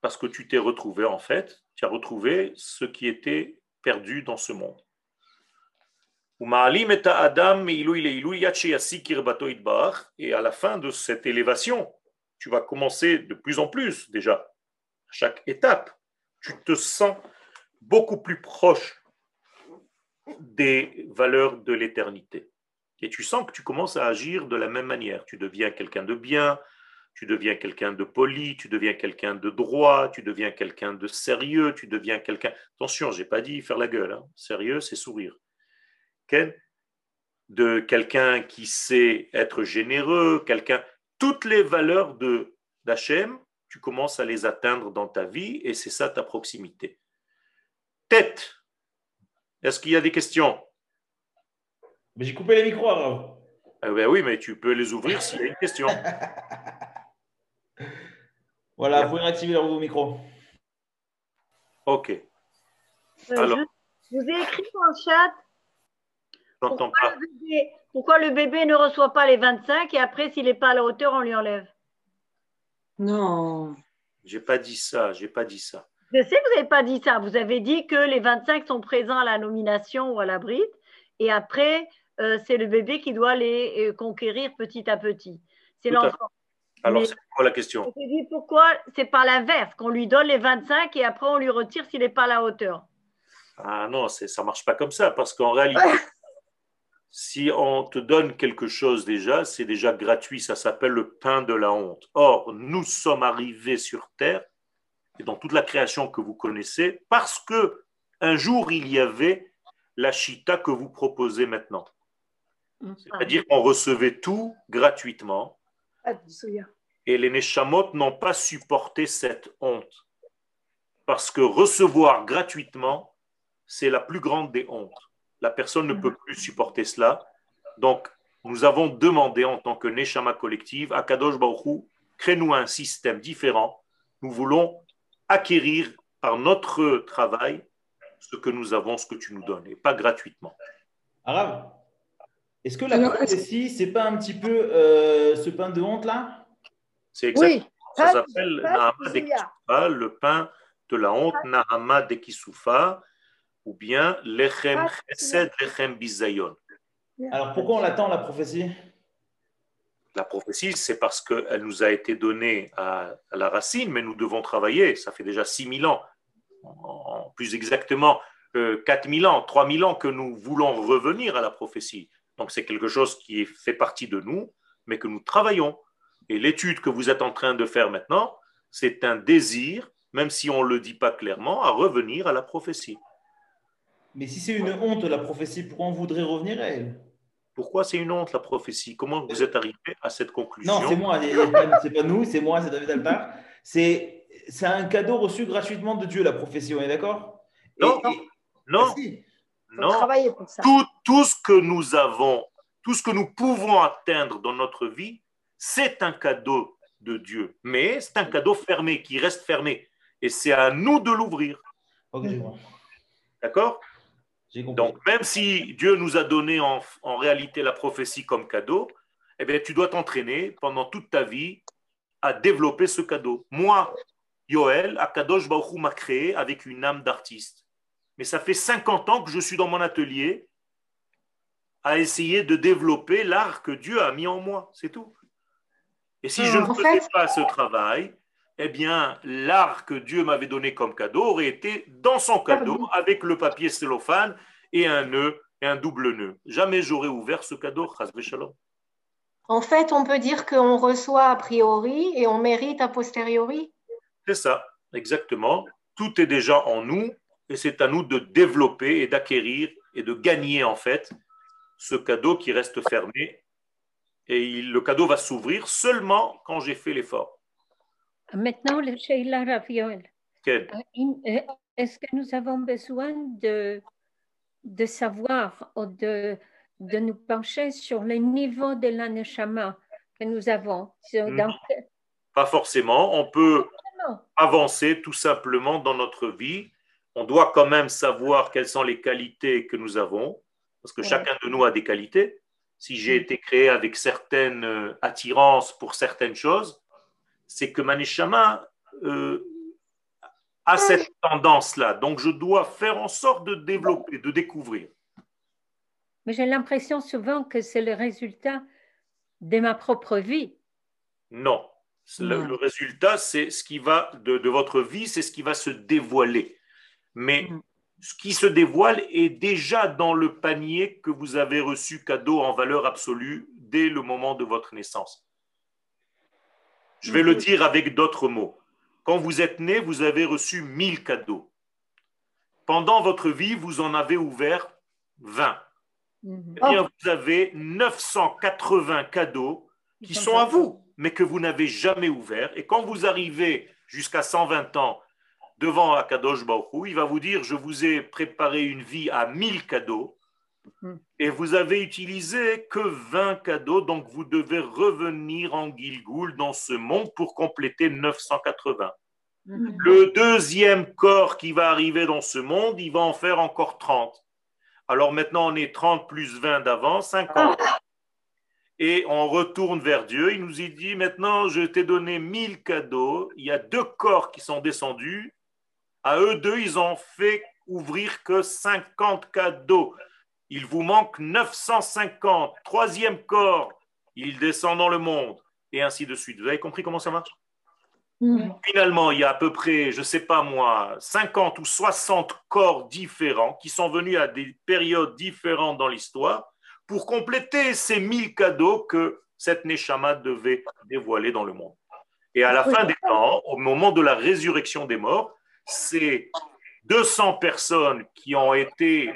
Parce que tu t'es retrouvé en fait, tu as retrouvé ce qui était perdu dans ce monde. Et à la fin de cette élévation, tu vas commencer de plus en plus déjà, à chaque étape, tu te sens beaucoup plus proche des valeurs de l'éternité. Et tu sens que tu commences à agir de la même manière. Tu deviens quelqu'un de bien, tu deviens quelqu'un de poli, tu deviens quelqu'un de droit, tu deviens quelqu'un de sérieux, tu deviens quelqu'un... Attention, j'ai pas dit faire la gueule. hein. Sérieux, c'est sourire. De quelqu'un qui sait être généreux, quelqu'un... Toutes les valeurs de d'Hachem, tu commences à les atteindre dans ta vie et c'est ça ta proximité. Tête. Est-ce qu'il y a des questions? Mais j'ai coupé les micros, Arav. Eh ben oui, mais tu peux les ouvrir s'il y a une question. Voilà, vous pouvez réactiver vos micros. Ok. Euh, Alors. je vous ai écrit dans le chat pourquoi pas. le, bébé, pourquoi le bébé ne reçoit pas les 25 et après, s'il n'est pas à la hauteur, on lui enlève. Non. J'ai pas dit ça, j'ai pas dit ça. Je sais que vous n'avez pas dit ça. Vous avez dit que les 25 sont présents à la nomination ou à la bride et après, euh, c'est le bébé qui doit les euh, conquérir petit à petit. C'est l'enfant. Alors, c'est quoi la question? Je dis pourquoi c'est pas l'inverse, qu'on lui donne les 25 et après on lui retire s'il n'est pas à la hauteur. Ah non, ça marche pas comme ça, parce qu'en réalité, si on te donne quelque chose déjà, c'est déjà gratuit, ça s'appelle le pain de la honte. Or, nous sommes arrivés sur Terre, et dans toute la création que vous connaissez, parce que un jour il y avait la chita que vous proposez maintenant. C'est-à-dire qu'on recevait tout gratuitement, et les Neshamot n'ont pas supporté cette honte. Parce que recevoir gratuitement, c'est la plus grande des hontes. La personne ne peut plus supporter cela. Donc, nous avons demandé en tant que Neshama collective à Kadosh Baruch Hu, crée-nous un système différent. Nous voulons acquérir par notre travail ce que nous avons, ce que tu nous donnes, et pas gratuitement. Arabe, est-ce que la Alors, prophétie, c'est pas un petit peu euh, ce pain de honte là? C'est exact. Oui. Ça s'appelle Nahama le pain de la honte, Nahama Dekisufa, ou bien Lechem Chesed, Lechem Bizayon. Alors pourquoi on l'attend la prophétie? La prophétie, c'est parce qu'elle nous a été donnée à, à la racine, mais nous devons travailler. Ça fait déjà 6000 ans, en- plus exactement euh, 4000 ans, 3000 ans que nous voulons revenir à la prophétie. Donc c'est quelque chose qui fait partie de nous, mais que nous travaillons. Et l'étude que vous êtes en train de faire maintenant, c'est un désir, même si on ne le dit pas clairement, à revenir à la prophétie. Mais si c'est une honte la prophétie, pourquoi on voudrait revenir à elle? Pourquoi c'est une honte la prophétie? Comment vous êtes arrivé à cette conclusion? Non, c'est moi, c'est pas nous, c'est moi, c'est David Altar. C'est un cadeau reçu gratuitement de Dieu, la prophétie, on est d'accord? Et- Non, et- Non, Ah, si. Faut non. travailler pour ça. tout, tout ce que nous avons, tout ce que nous pouvons atteindre dans notre vie, c'est un cadeau de Dieu. Mais c'est un cadeau fermé, qui reste fermé. Et c'est à nous de l'ouvrir. D'accord? Donc, même si Dieu nous a donné en, en réalité la prophétie comme cadeau, eh bien, tu dois t'entraîner pendant toute ta vie à développer ce cadeau. Moi, Yoel, Akadosh Baruch m'a créé avec une âme d'artiste. Mais ça fait 50 ans que je suis dans mon atelier à essayer de développer l'art que Dieu a mis en moi. C'est tout. Et si je ne faisais pas ce travail, eh bien, l'art que Dieu m'avait donné comme cadeau aurait été dans son cadeau avec le papier cellophane et un nœud et un double nœud. Jamais j'aurais ouvert ce cadeau. En fait, on peut dire qu'on reçoit a priori et on mérite a posteriori. C'est ça, exactement. Tout est déjà en nous et c'est à nous de développer et d'acquérir et de gagner en fait ce cadeau qui reste fermé. Et il- le cadeau va s'ouvrir seulement quand j'ai fait l'effort. Maintenant, le Sheila Raviol. Ken, Euh, Est-ce que nous avons besoin de, de savoir ou de, de nous pencher sur le niveau de l'aneshama que nous avons? Mhm. dans- Pas forcément. On peut avancer tout simplement dans notre vie. On doit quand même savoir quelles sont les qualités que nous avons, parce que Ouais. chacun de nous a des qualités. si j'ai été créé avec certaines euh, attirances pour certaines choses, c'est que ma neshama euh, a cette tendance-là. Donc je dois faire en sorte de développer, de découvrir. Mais j'ai l'impression souvent que c'est le résultat de ma propre vie. Non. Le, résultat, c'est ce qui va de, de votre vie, c'est ce qui va se dévoiler. Mais ce qui se dévoile est déjà dans le panier que vous avez reçu cadeau en valeur absolue dès le moment de votre naissance. Je vais le dire avec d'autres mots. Quand vous êtes né, vous avez reçu 1000 cadeaux. Pendant votre vie, vous en avez ouvert 20. Eh bien, vous avez 980 cadeaux qui sont à vous, mais que vous n'avez jamais ouverts. Et quand vous arrivez jusqu'à 120 ans devant Akadosh Baruch Hu, il va vous dire, je vous ai préparé une vie à 1000 cadeaux, et vous avez utilisé que 20 cadeaux, donc vous devez revenir en Gilgoul dans ce monde pour compléter 980. Le deuxième corps qui va arriver dans ce monde, il va en faire encore 30. Alors maintenant, on est 30 plus 20 d'avant, 50. Et on retourne vers Dieu. Il nous y dit, maintenant, je t'ai donné 1000 cadeaux. Il y a deux corps qui sont descendus. À eux deux, ils ont fait ouvrir que 50 cadeaux. Il vous manque 950. Troisième corps, il descend dans le monde. Et ainsi de suite. Vous avez compris comment ça marche? Finalement, il y a à peu près, je ne sais pas moi, 50 ou 60 corps différents qui sont venus à des périodes différentes dans l'histoire pour compléter ces 1000 cadeaux que cette Neshama devait dévoiler dans le monde. Et à la fin des temps, au moment de la résurrection des morts, c'est 200 personnes qui ont été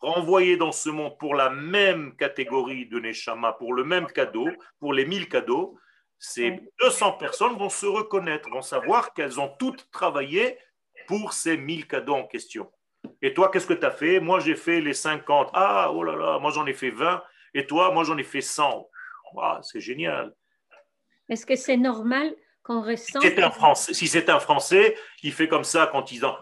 renvoyées dans ce monde pour la même catégorie de Neshama, pour le même cadeau, pour les 1000 cadeaux, ces 200 personnes vont se reconnaître, vont savoir qu'elles ont toutes travaillé pour ces 1000 cadeaux en question. Et toi, qu'est-ce que tu as fait? Moi, j'ai fait les 50. Ah, oh là là, moi j'en ai fait 20. Et toi, moi j'en ai fait 100. Waouh, c'est génial. Est-ce que c'est normal qu'on ressente C'est un Français. Si c'est un Français, il fait comme ça quand il en...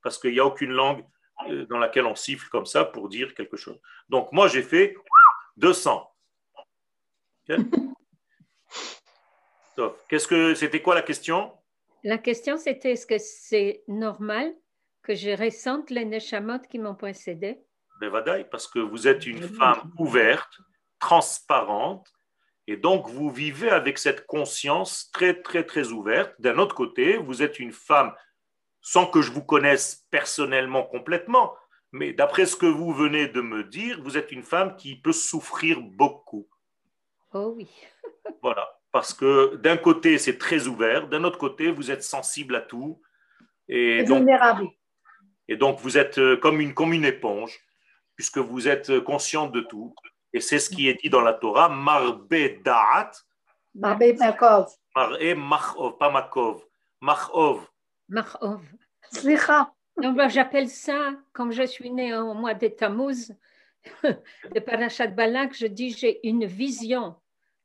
Parce qu'il n'y a aucune langue euh, dans laquelle on siffle comme ça pour dire quelque chose. Donc moi, j'ai fait 200. Ok Top. Qu'est-ce que c'était quoi la question? La question, c'était est-ce que c'est normal que je ressente les neshamot qui m'ont précédé? Ben, Vadaï, parce que vous êtes une femme ouverte, transparente, et donc vous vivez avec cette conscience très, très, très ouverte. D'un autre côté, vous êtes une femme, sans que je vous connaisse personnellement complètement, mais d'après ce que vous venez de me dire, vous êtes une femme qui peut souffrir beaucoup. Oh oui. Voilà. Parce que d'un côté, c'est très ouvert, d'un autre côté, vous êtes sensible à tout. Et Et donc, vulnérable. et donc, vous êtes euh, comme une, comme une éponge, puisque vous êtes euh, consciente de tout. Et c'est ce qui est dit dans la Torah, marbe da'at, Marbé Makov. mar'e machov, pas makov, machov. Non, ben, j'appelle ça, comme je suis née au mois de Tammuz, de Parashat Balak, je dis j'ai une vision.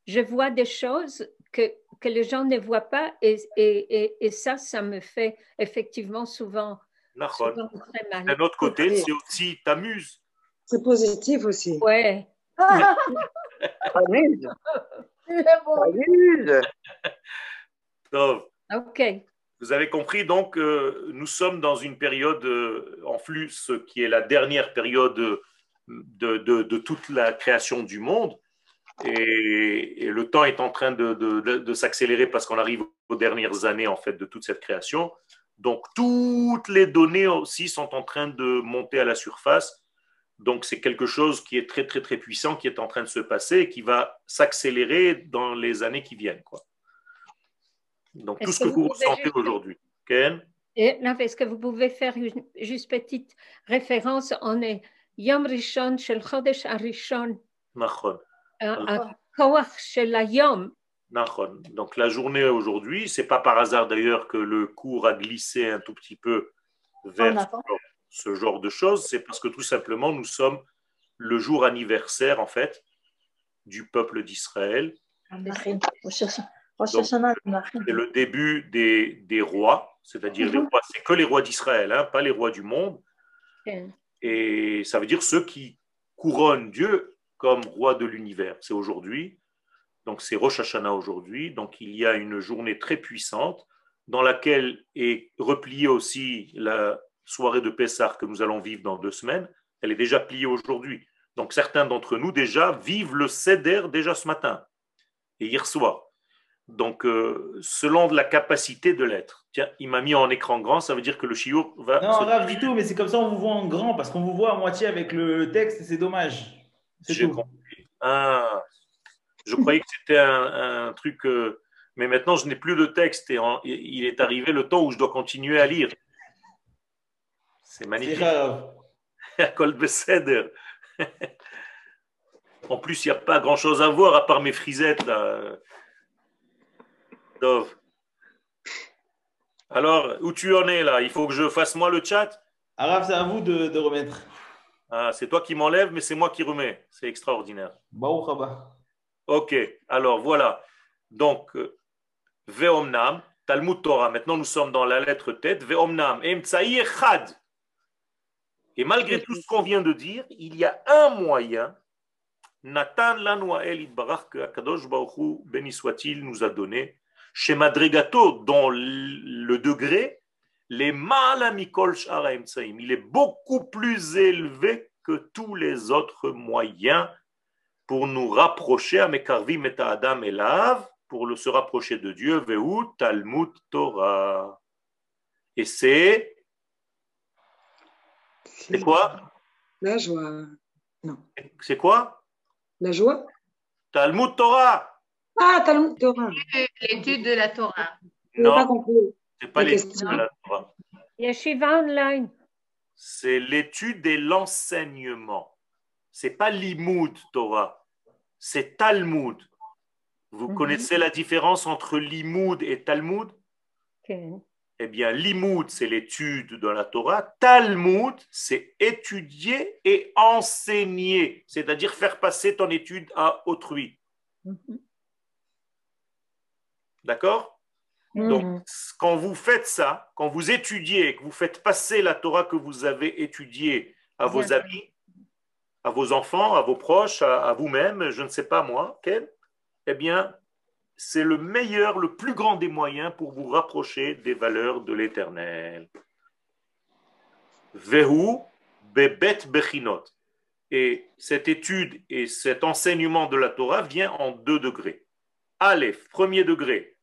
Je vois des choses que, que les gens ne voient pas et, et, et, et ça, ça me fait effectivement souvent, souvent très mal. D'un autre côté, c'est aussi t'amuses. C'est positif aussi. Ouais. Tov. OK. Vous avez compris, donc, euh, nous sommes dans une période euh, en flux, ce qui est la dernière période euh, de, de- de toute la création du monde. Et, et le temps est en train de, de- de- de s'accélérer parce qu'on arrive aux dernières années, en fait, de toute cette création. Donc, toutes les données aussi sont en train de monter à la surface. Donc, c'est quelque chose qui est très, très, très puissant, qui est en train de se passer et qui va s'accélérer dans les années qui viennent. Quoi. Donc, tout ce que que vous ressentez juste- aujourd'hui. Ken? Est-ce que vous pouvez faire une juste petite référence? On est Yom Rishon shel Chodesh Arishon, Hayom. Nachon. Donc, la journée aujourd'hui, c'est pas par hasard d'ailleurs que le cours a glissé un tout petit peu vers. Ce genre de choses. C'est parce que tout simplement, nous sommes le jour anniversaire, en fait, du peuple d'Israël. C'est le début des, des rois, c'est-à-dire les Mhm. rois, c'est que les rois d'Israël, hein, pas les rois du monde. Et ça veut dire ceux qui couronnent Dieu comme roi de l'univers. C'est aujourd'hui. Donc c'est Rosh Hashanah aujourd'hui. Donc il y a une journée très puissante dans laquelle est repliée aussi la soirée de Pessah que nous allons vivre dans deux semaines. Elle est déjà pliée aujourd'hui. Donc certains d'entre nous déjà vivent le Seder déjà ce matin et hier soir. Donc euh, selon la capacité de l'être. Tiens, il m'a mis en écran grand, ça veut dire que le chiour va... Non, se- grave du tout, mais c'est comme ça on vous voit en grand parce qu'on vous voit à moitié avec le texte et c'est dommage. J'ai compris. Ah, je croyais que c'était un, un truc, euh, mais maintenant je n'ai plus de texte et en- il est arrivé le temps où je dois continuer à lire. C'est magnifique. En plus, il n'y a pas grand-chose à voir à part mes frisettes là. Alors, où tu en es là? Il faut que je fasse moi le chat? Arabe, c'est à vous de, de remettre. Ah, c'est toi qui m'enlèves, mais c'est moi qui remets. C'est extraordinaire. Ok, alors voilà. Donc, euh, Veomnam, Talmud Torah. Maintenant, nous sommes dans la lettre tête. Veomnam, Emtsaï Echad. Et malgré tout ce qu'on vient de dire, il y a un moyen. Nathan Lanoael Idbarach que Akadosh Baruch Hu, béni soit-il, nous a donné. Chez Madrigato, dans le degré, les Maalamikol Shara Emtsaïm. Il est beaucoup plus élevé que tous les autres moyens pour nous rapprocher à Mekarvim et à Adam et Lav, pour le, se rapprocher de Dieu, Vehu Talmud Torah. Et c'est. C'est quoi? La joie. Non. C'est quoi? La joie Talmud Torah. Ah, Talmud Torah. L'étude de la Torah. Non, c'est pas l'étude de la Torah. Yeshiva online. C'est l'étude et l'enseignement. C'est pas l'imoud Torah, c'est Talmud. Vous Mhm. connaissez la différence entre l'imoud et Talmud? כן. Eh bien, l'imoud, c'est l'étude de la Torah. Talmud, c'est étudier et enseigner, c'est-à-dire faire passer ton étude à autrui. D'accord? Donc, quand vous faites ça, quand vous étudiez, que vous faites passer la Torah que vous avez étudiée à vos Bien. amis, à vos enfants, à vos proches, à, à vous-même, je ne sais pas moi, quel, eh bien, c'est le meilleur, le plus grand des moyens pour vous rapprocher des valeurs de l'éternel. Vehu bebet bechinot. Et cette étude et cet enseignement de la Torah vient en deux degrés. Aleph, premier degré,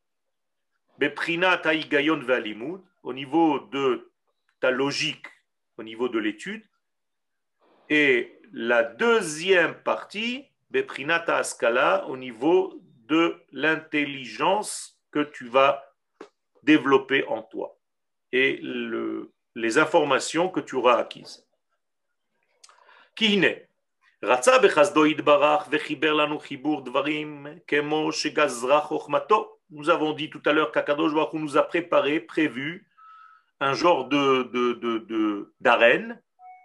beprinat haïgayon valimud, au niveau de ta logique, au niveau de l'étude. Et la deuxième partie, beprinat askala, au niveau de l'intelligence que tu vas développer en toi et le- les informations que tu auras acquises. כי הנה, רצה בחסדו יתברך וחיבר לנו חיבור דברים כמו שגזרה חוכמתו. Nous avons dit tout à l'heure qu'Akadosh Baruch Hu nous a préparé, prévu un genre de, de, de, de- d'arène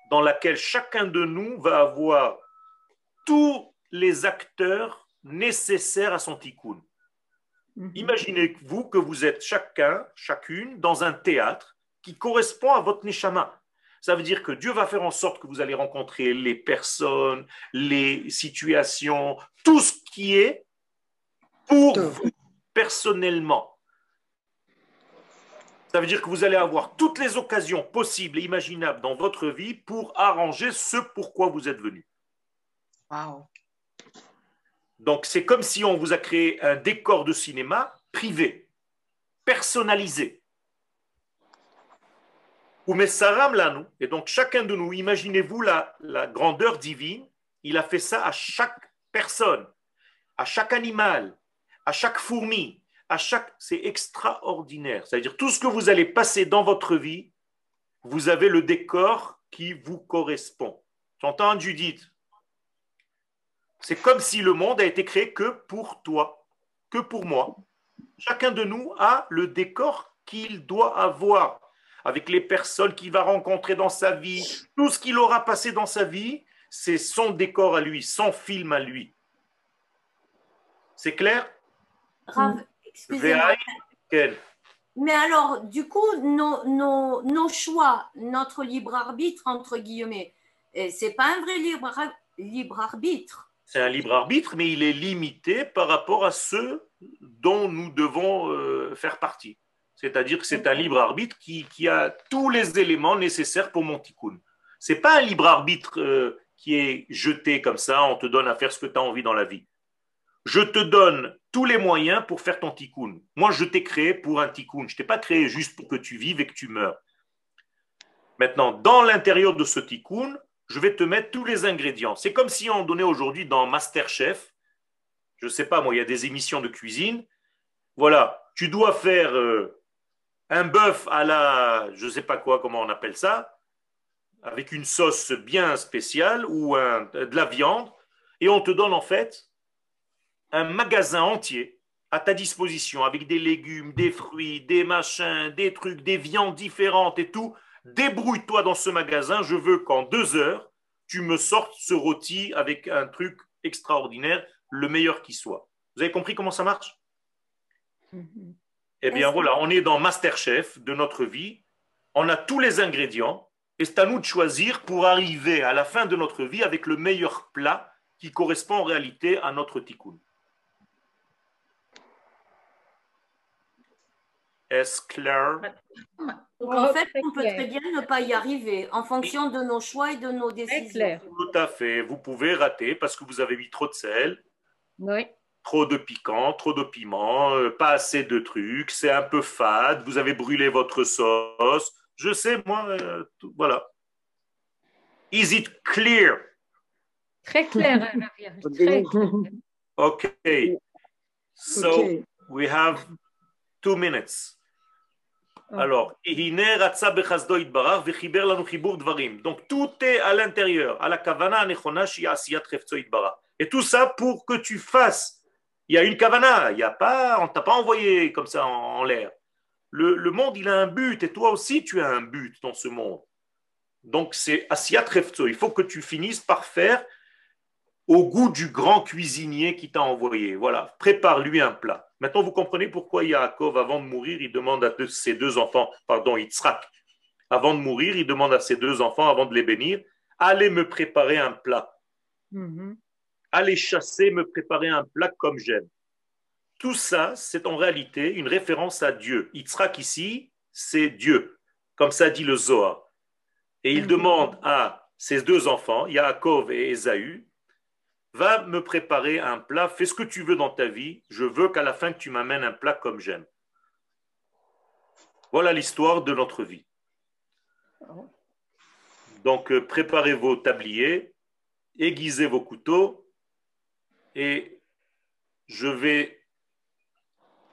dans laquelle chacun de nous va avoir tous les acteurs nécessaires à son tikkun. Imaginez-vous que vous êtes chacun, chacune, dans un théâtre qui correspond à votre neshama. Ça veut dire que Dieu va faire en sorte que vous allez rencontrer les personnes, les situations, tout ce qui est pour vous personnellement. Ça veut dire que vous allez avoir toutes les occasions possibles et imaginables dans votre vie pour arranger ce pourquoi vous êtes venu. Donc c'est comme si on vous a créé un décor de cinéma privé, personnalisé. Ou nous. Et donc chacun de nous, imaginez-vous la, la grandeur divine, il a fait ça à chaque personne, à chaque animal, à chaque fourmi, à chaque. C'est extraordinaire. C'est-à-dire tout ce que vous allez passer dans votre vie, vous avez le décor qui vous correspond. J'entends Judith? C'est comme si le monde a été créé que pour toi, que pour moi. Chacun de nous a le décor qu'il doit avoir avec les personnes qu'il va rencontrer dans sa vie. Tout ce qu'il aura passé dans sa vie, c'est son décor à lui, son film à lui. C'est clair? Rav, excusez-moi. Mais alors, du coup, nos, nos, nos choix, notre libre arbitre, entre guillemets, c'est pas un vrai libre arbitre. C'est un libre arbitre, mais il est limité par rapport à ceux dont nous devons euh, faire partie. C'est-à-dire que c'est un libre arbitre qui, a tous les éléments nécessaires pour mon tikkun. C'est pas un libre arbitre euh, qui est jeté comme ça, on te donne à faire ce que tu as envie dans la vie. Je te donne tous les moyens pour faire ton tikkun. Moi, je t'ai créé pour un tikkun. Je t'ai pas créé juste pour que tu vives et que tu meurs. Maintenant, dans l'intérieur de ce tikkun, je vais te mettre tous les ingrédients. C'est comme si on donnait aujourd'hui dans Masterchef, je ne sais pas, moi, il y a des émissions de cuisine. Voilà, tu dois faire euh, un bœuf à la, je ne sais pas quoi, comment on appelle ça, avec une sauce bien spéciale ou de la viande, et on te donne en fait un magasin entier à ta disposition avec des légumes, des fruits, des machins, des trucs, des viandes différentes et tout. Débrouille-toi dans ce magasin. Je veux qu'en deux heures, tu me sortes ce rôti avec un truc extraordinaire, le meilleur qui soit. Vous avez compris comment ça marche? Eh bien Est-ce- voilà, on est dans Masterchef de notre vie. On a tous les ingrédients et c'est à nous de choisir pour arriver à la fin de notre vie avec le meilleur plat qui correspond en réalité à notre tikkun. Est-ce clair? Donc en fait, on peut très bien ne pas y arriver en fonction de nos choix et de nos décisions. Tout à fait. Vous pouvez rater parce que vous avez mis trop de sel, Oui. trop de piquant, trop de piment, euh, pas assez de trucs, c'est un peu fade, vous avez brûlé votre sauce. Je sais, moi, euh, tout- voilà. Is it clear? Très clair, Ravia, très clair. Okay. So Okay. we have two minutes. Dvarim." donc tout est à l'intérieur, à la kavana. Et tout ça pour que tu fasses. Il y a une kavana, il y a pas, on t'a pas envoyé comme ça en, l'air. Le, le monde, il a un but, et toi aussi, tu as un but dans ce monde. Donc, c'est asiyat chefzo. Il faut que tu finisses par faire au goût du grand cuisinier qui t'a envoyé. Voilà, prépare-lui un plat. Maintenant, vous comprenez pourquoi Yaakov, avant de mourir, il demande à ses deux enfants, pardon, Yitzhak, avant de mourir, il demande à ses deux enfants, avant de les bénir, allez me préparer un plat. Mhm. Allez chasser, me préparer un plat comme j'aime. Tout ça, c'est en réalité une référence à Dieu. Yitzhak ici, c'est Dieu, comme ça dit le Zohar. Et il demande à ses deux enfants, Yaakov et Ésaü, va me préparer un plat, fais ce que tu veux dans ta vie, je veux qu'à la fin que tu m'amènes un plat comme j'aime. Voilà l'histoire de notre vie. Donc euh, préparez vos tabliers, aiguisez vos couteaux et je vais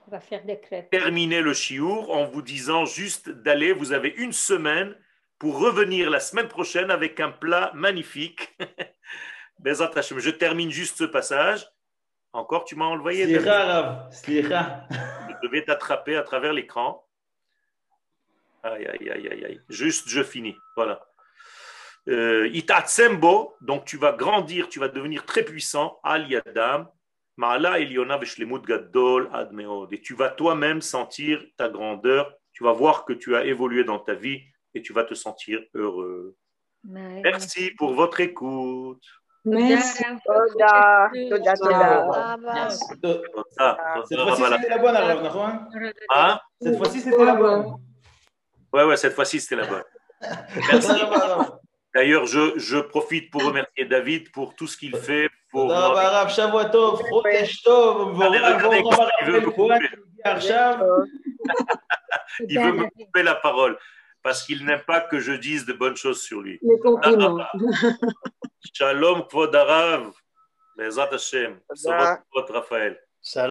On va faire des crêpes. terminer le chiour en vous disant juste d'aller, vous avez une semaine pour revenir la semaine prochaine avec un plat magnifique. Bezat Hashem. Je termine juste ce passage. Encore, tu m'as envoyé. Je devais t'attraper à travers l'écran. Aïe, aïe, aïe, aïe, aïe. Juste, je finis. Voilà. Euh, Itatsembo, donc tu vas grandir, tu vas devenir très puissant. Al Yadam, Ma'ala Eliona Veshlemut Gadol Ad Meod. Et tu vas toi-même sentir ta grandeur. Tu vas voir que tu as évolué dans ta vie et tu vas te sentir heureux. Merci pour votre écoute. Merci. Toda, toda, toda. Ah, Cette fois-ci, c'était la bonne, Rav, נכון? Hein Cette fois-ci, c'était la bonne. Ouais, ouais, cette fois-ci, c'était la bonne. Merci. D'ailleurs, je, je profite pour remercier David pour tout ce qu'il fait. Pour תודה רבה, הרב, שבוע טוב, חודש טוב, מבורך, regardez ברוך הבא comment il veut רב me כהן, couper. שהגיע עכשיו. Il veut me couper la parole parce qu'il n'aime pas que je dise de bonnes choses sur lui. Les compliments. Shalom, Kvod Arav, Bezrat Hashem. Shalom, Raphaël.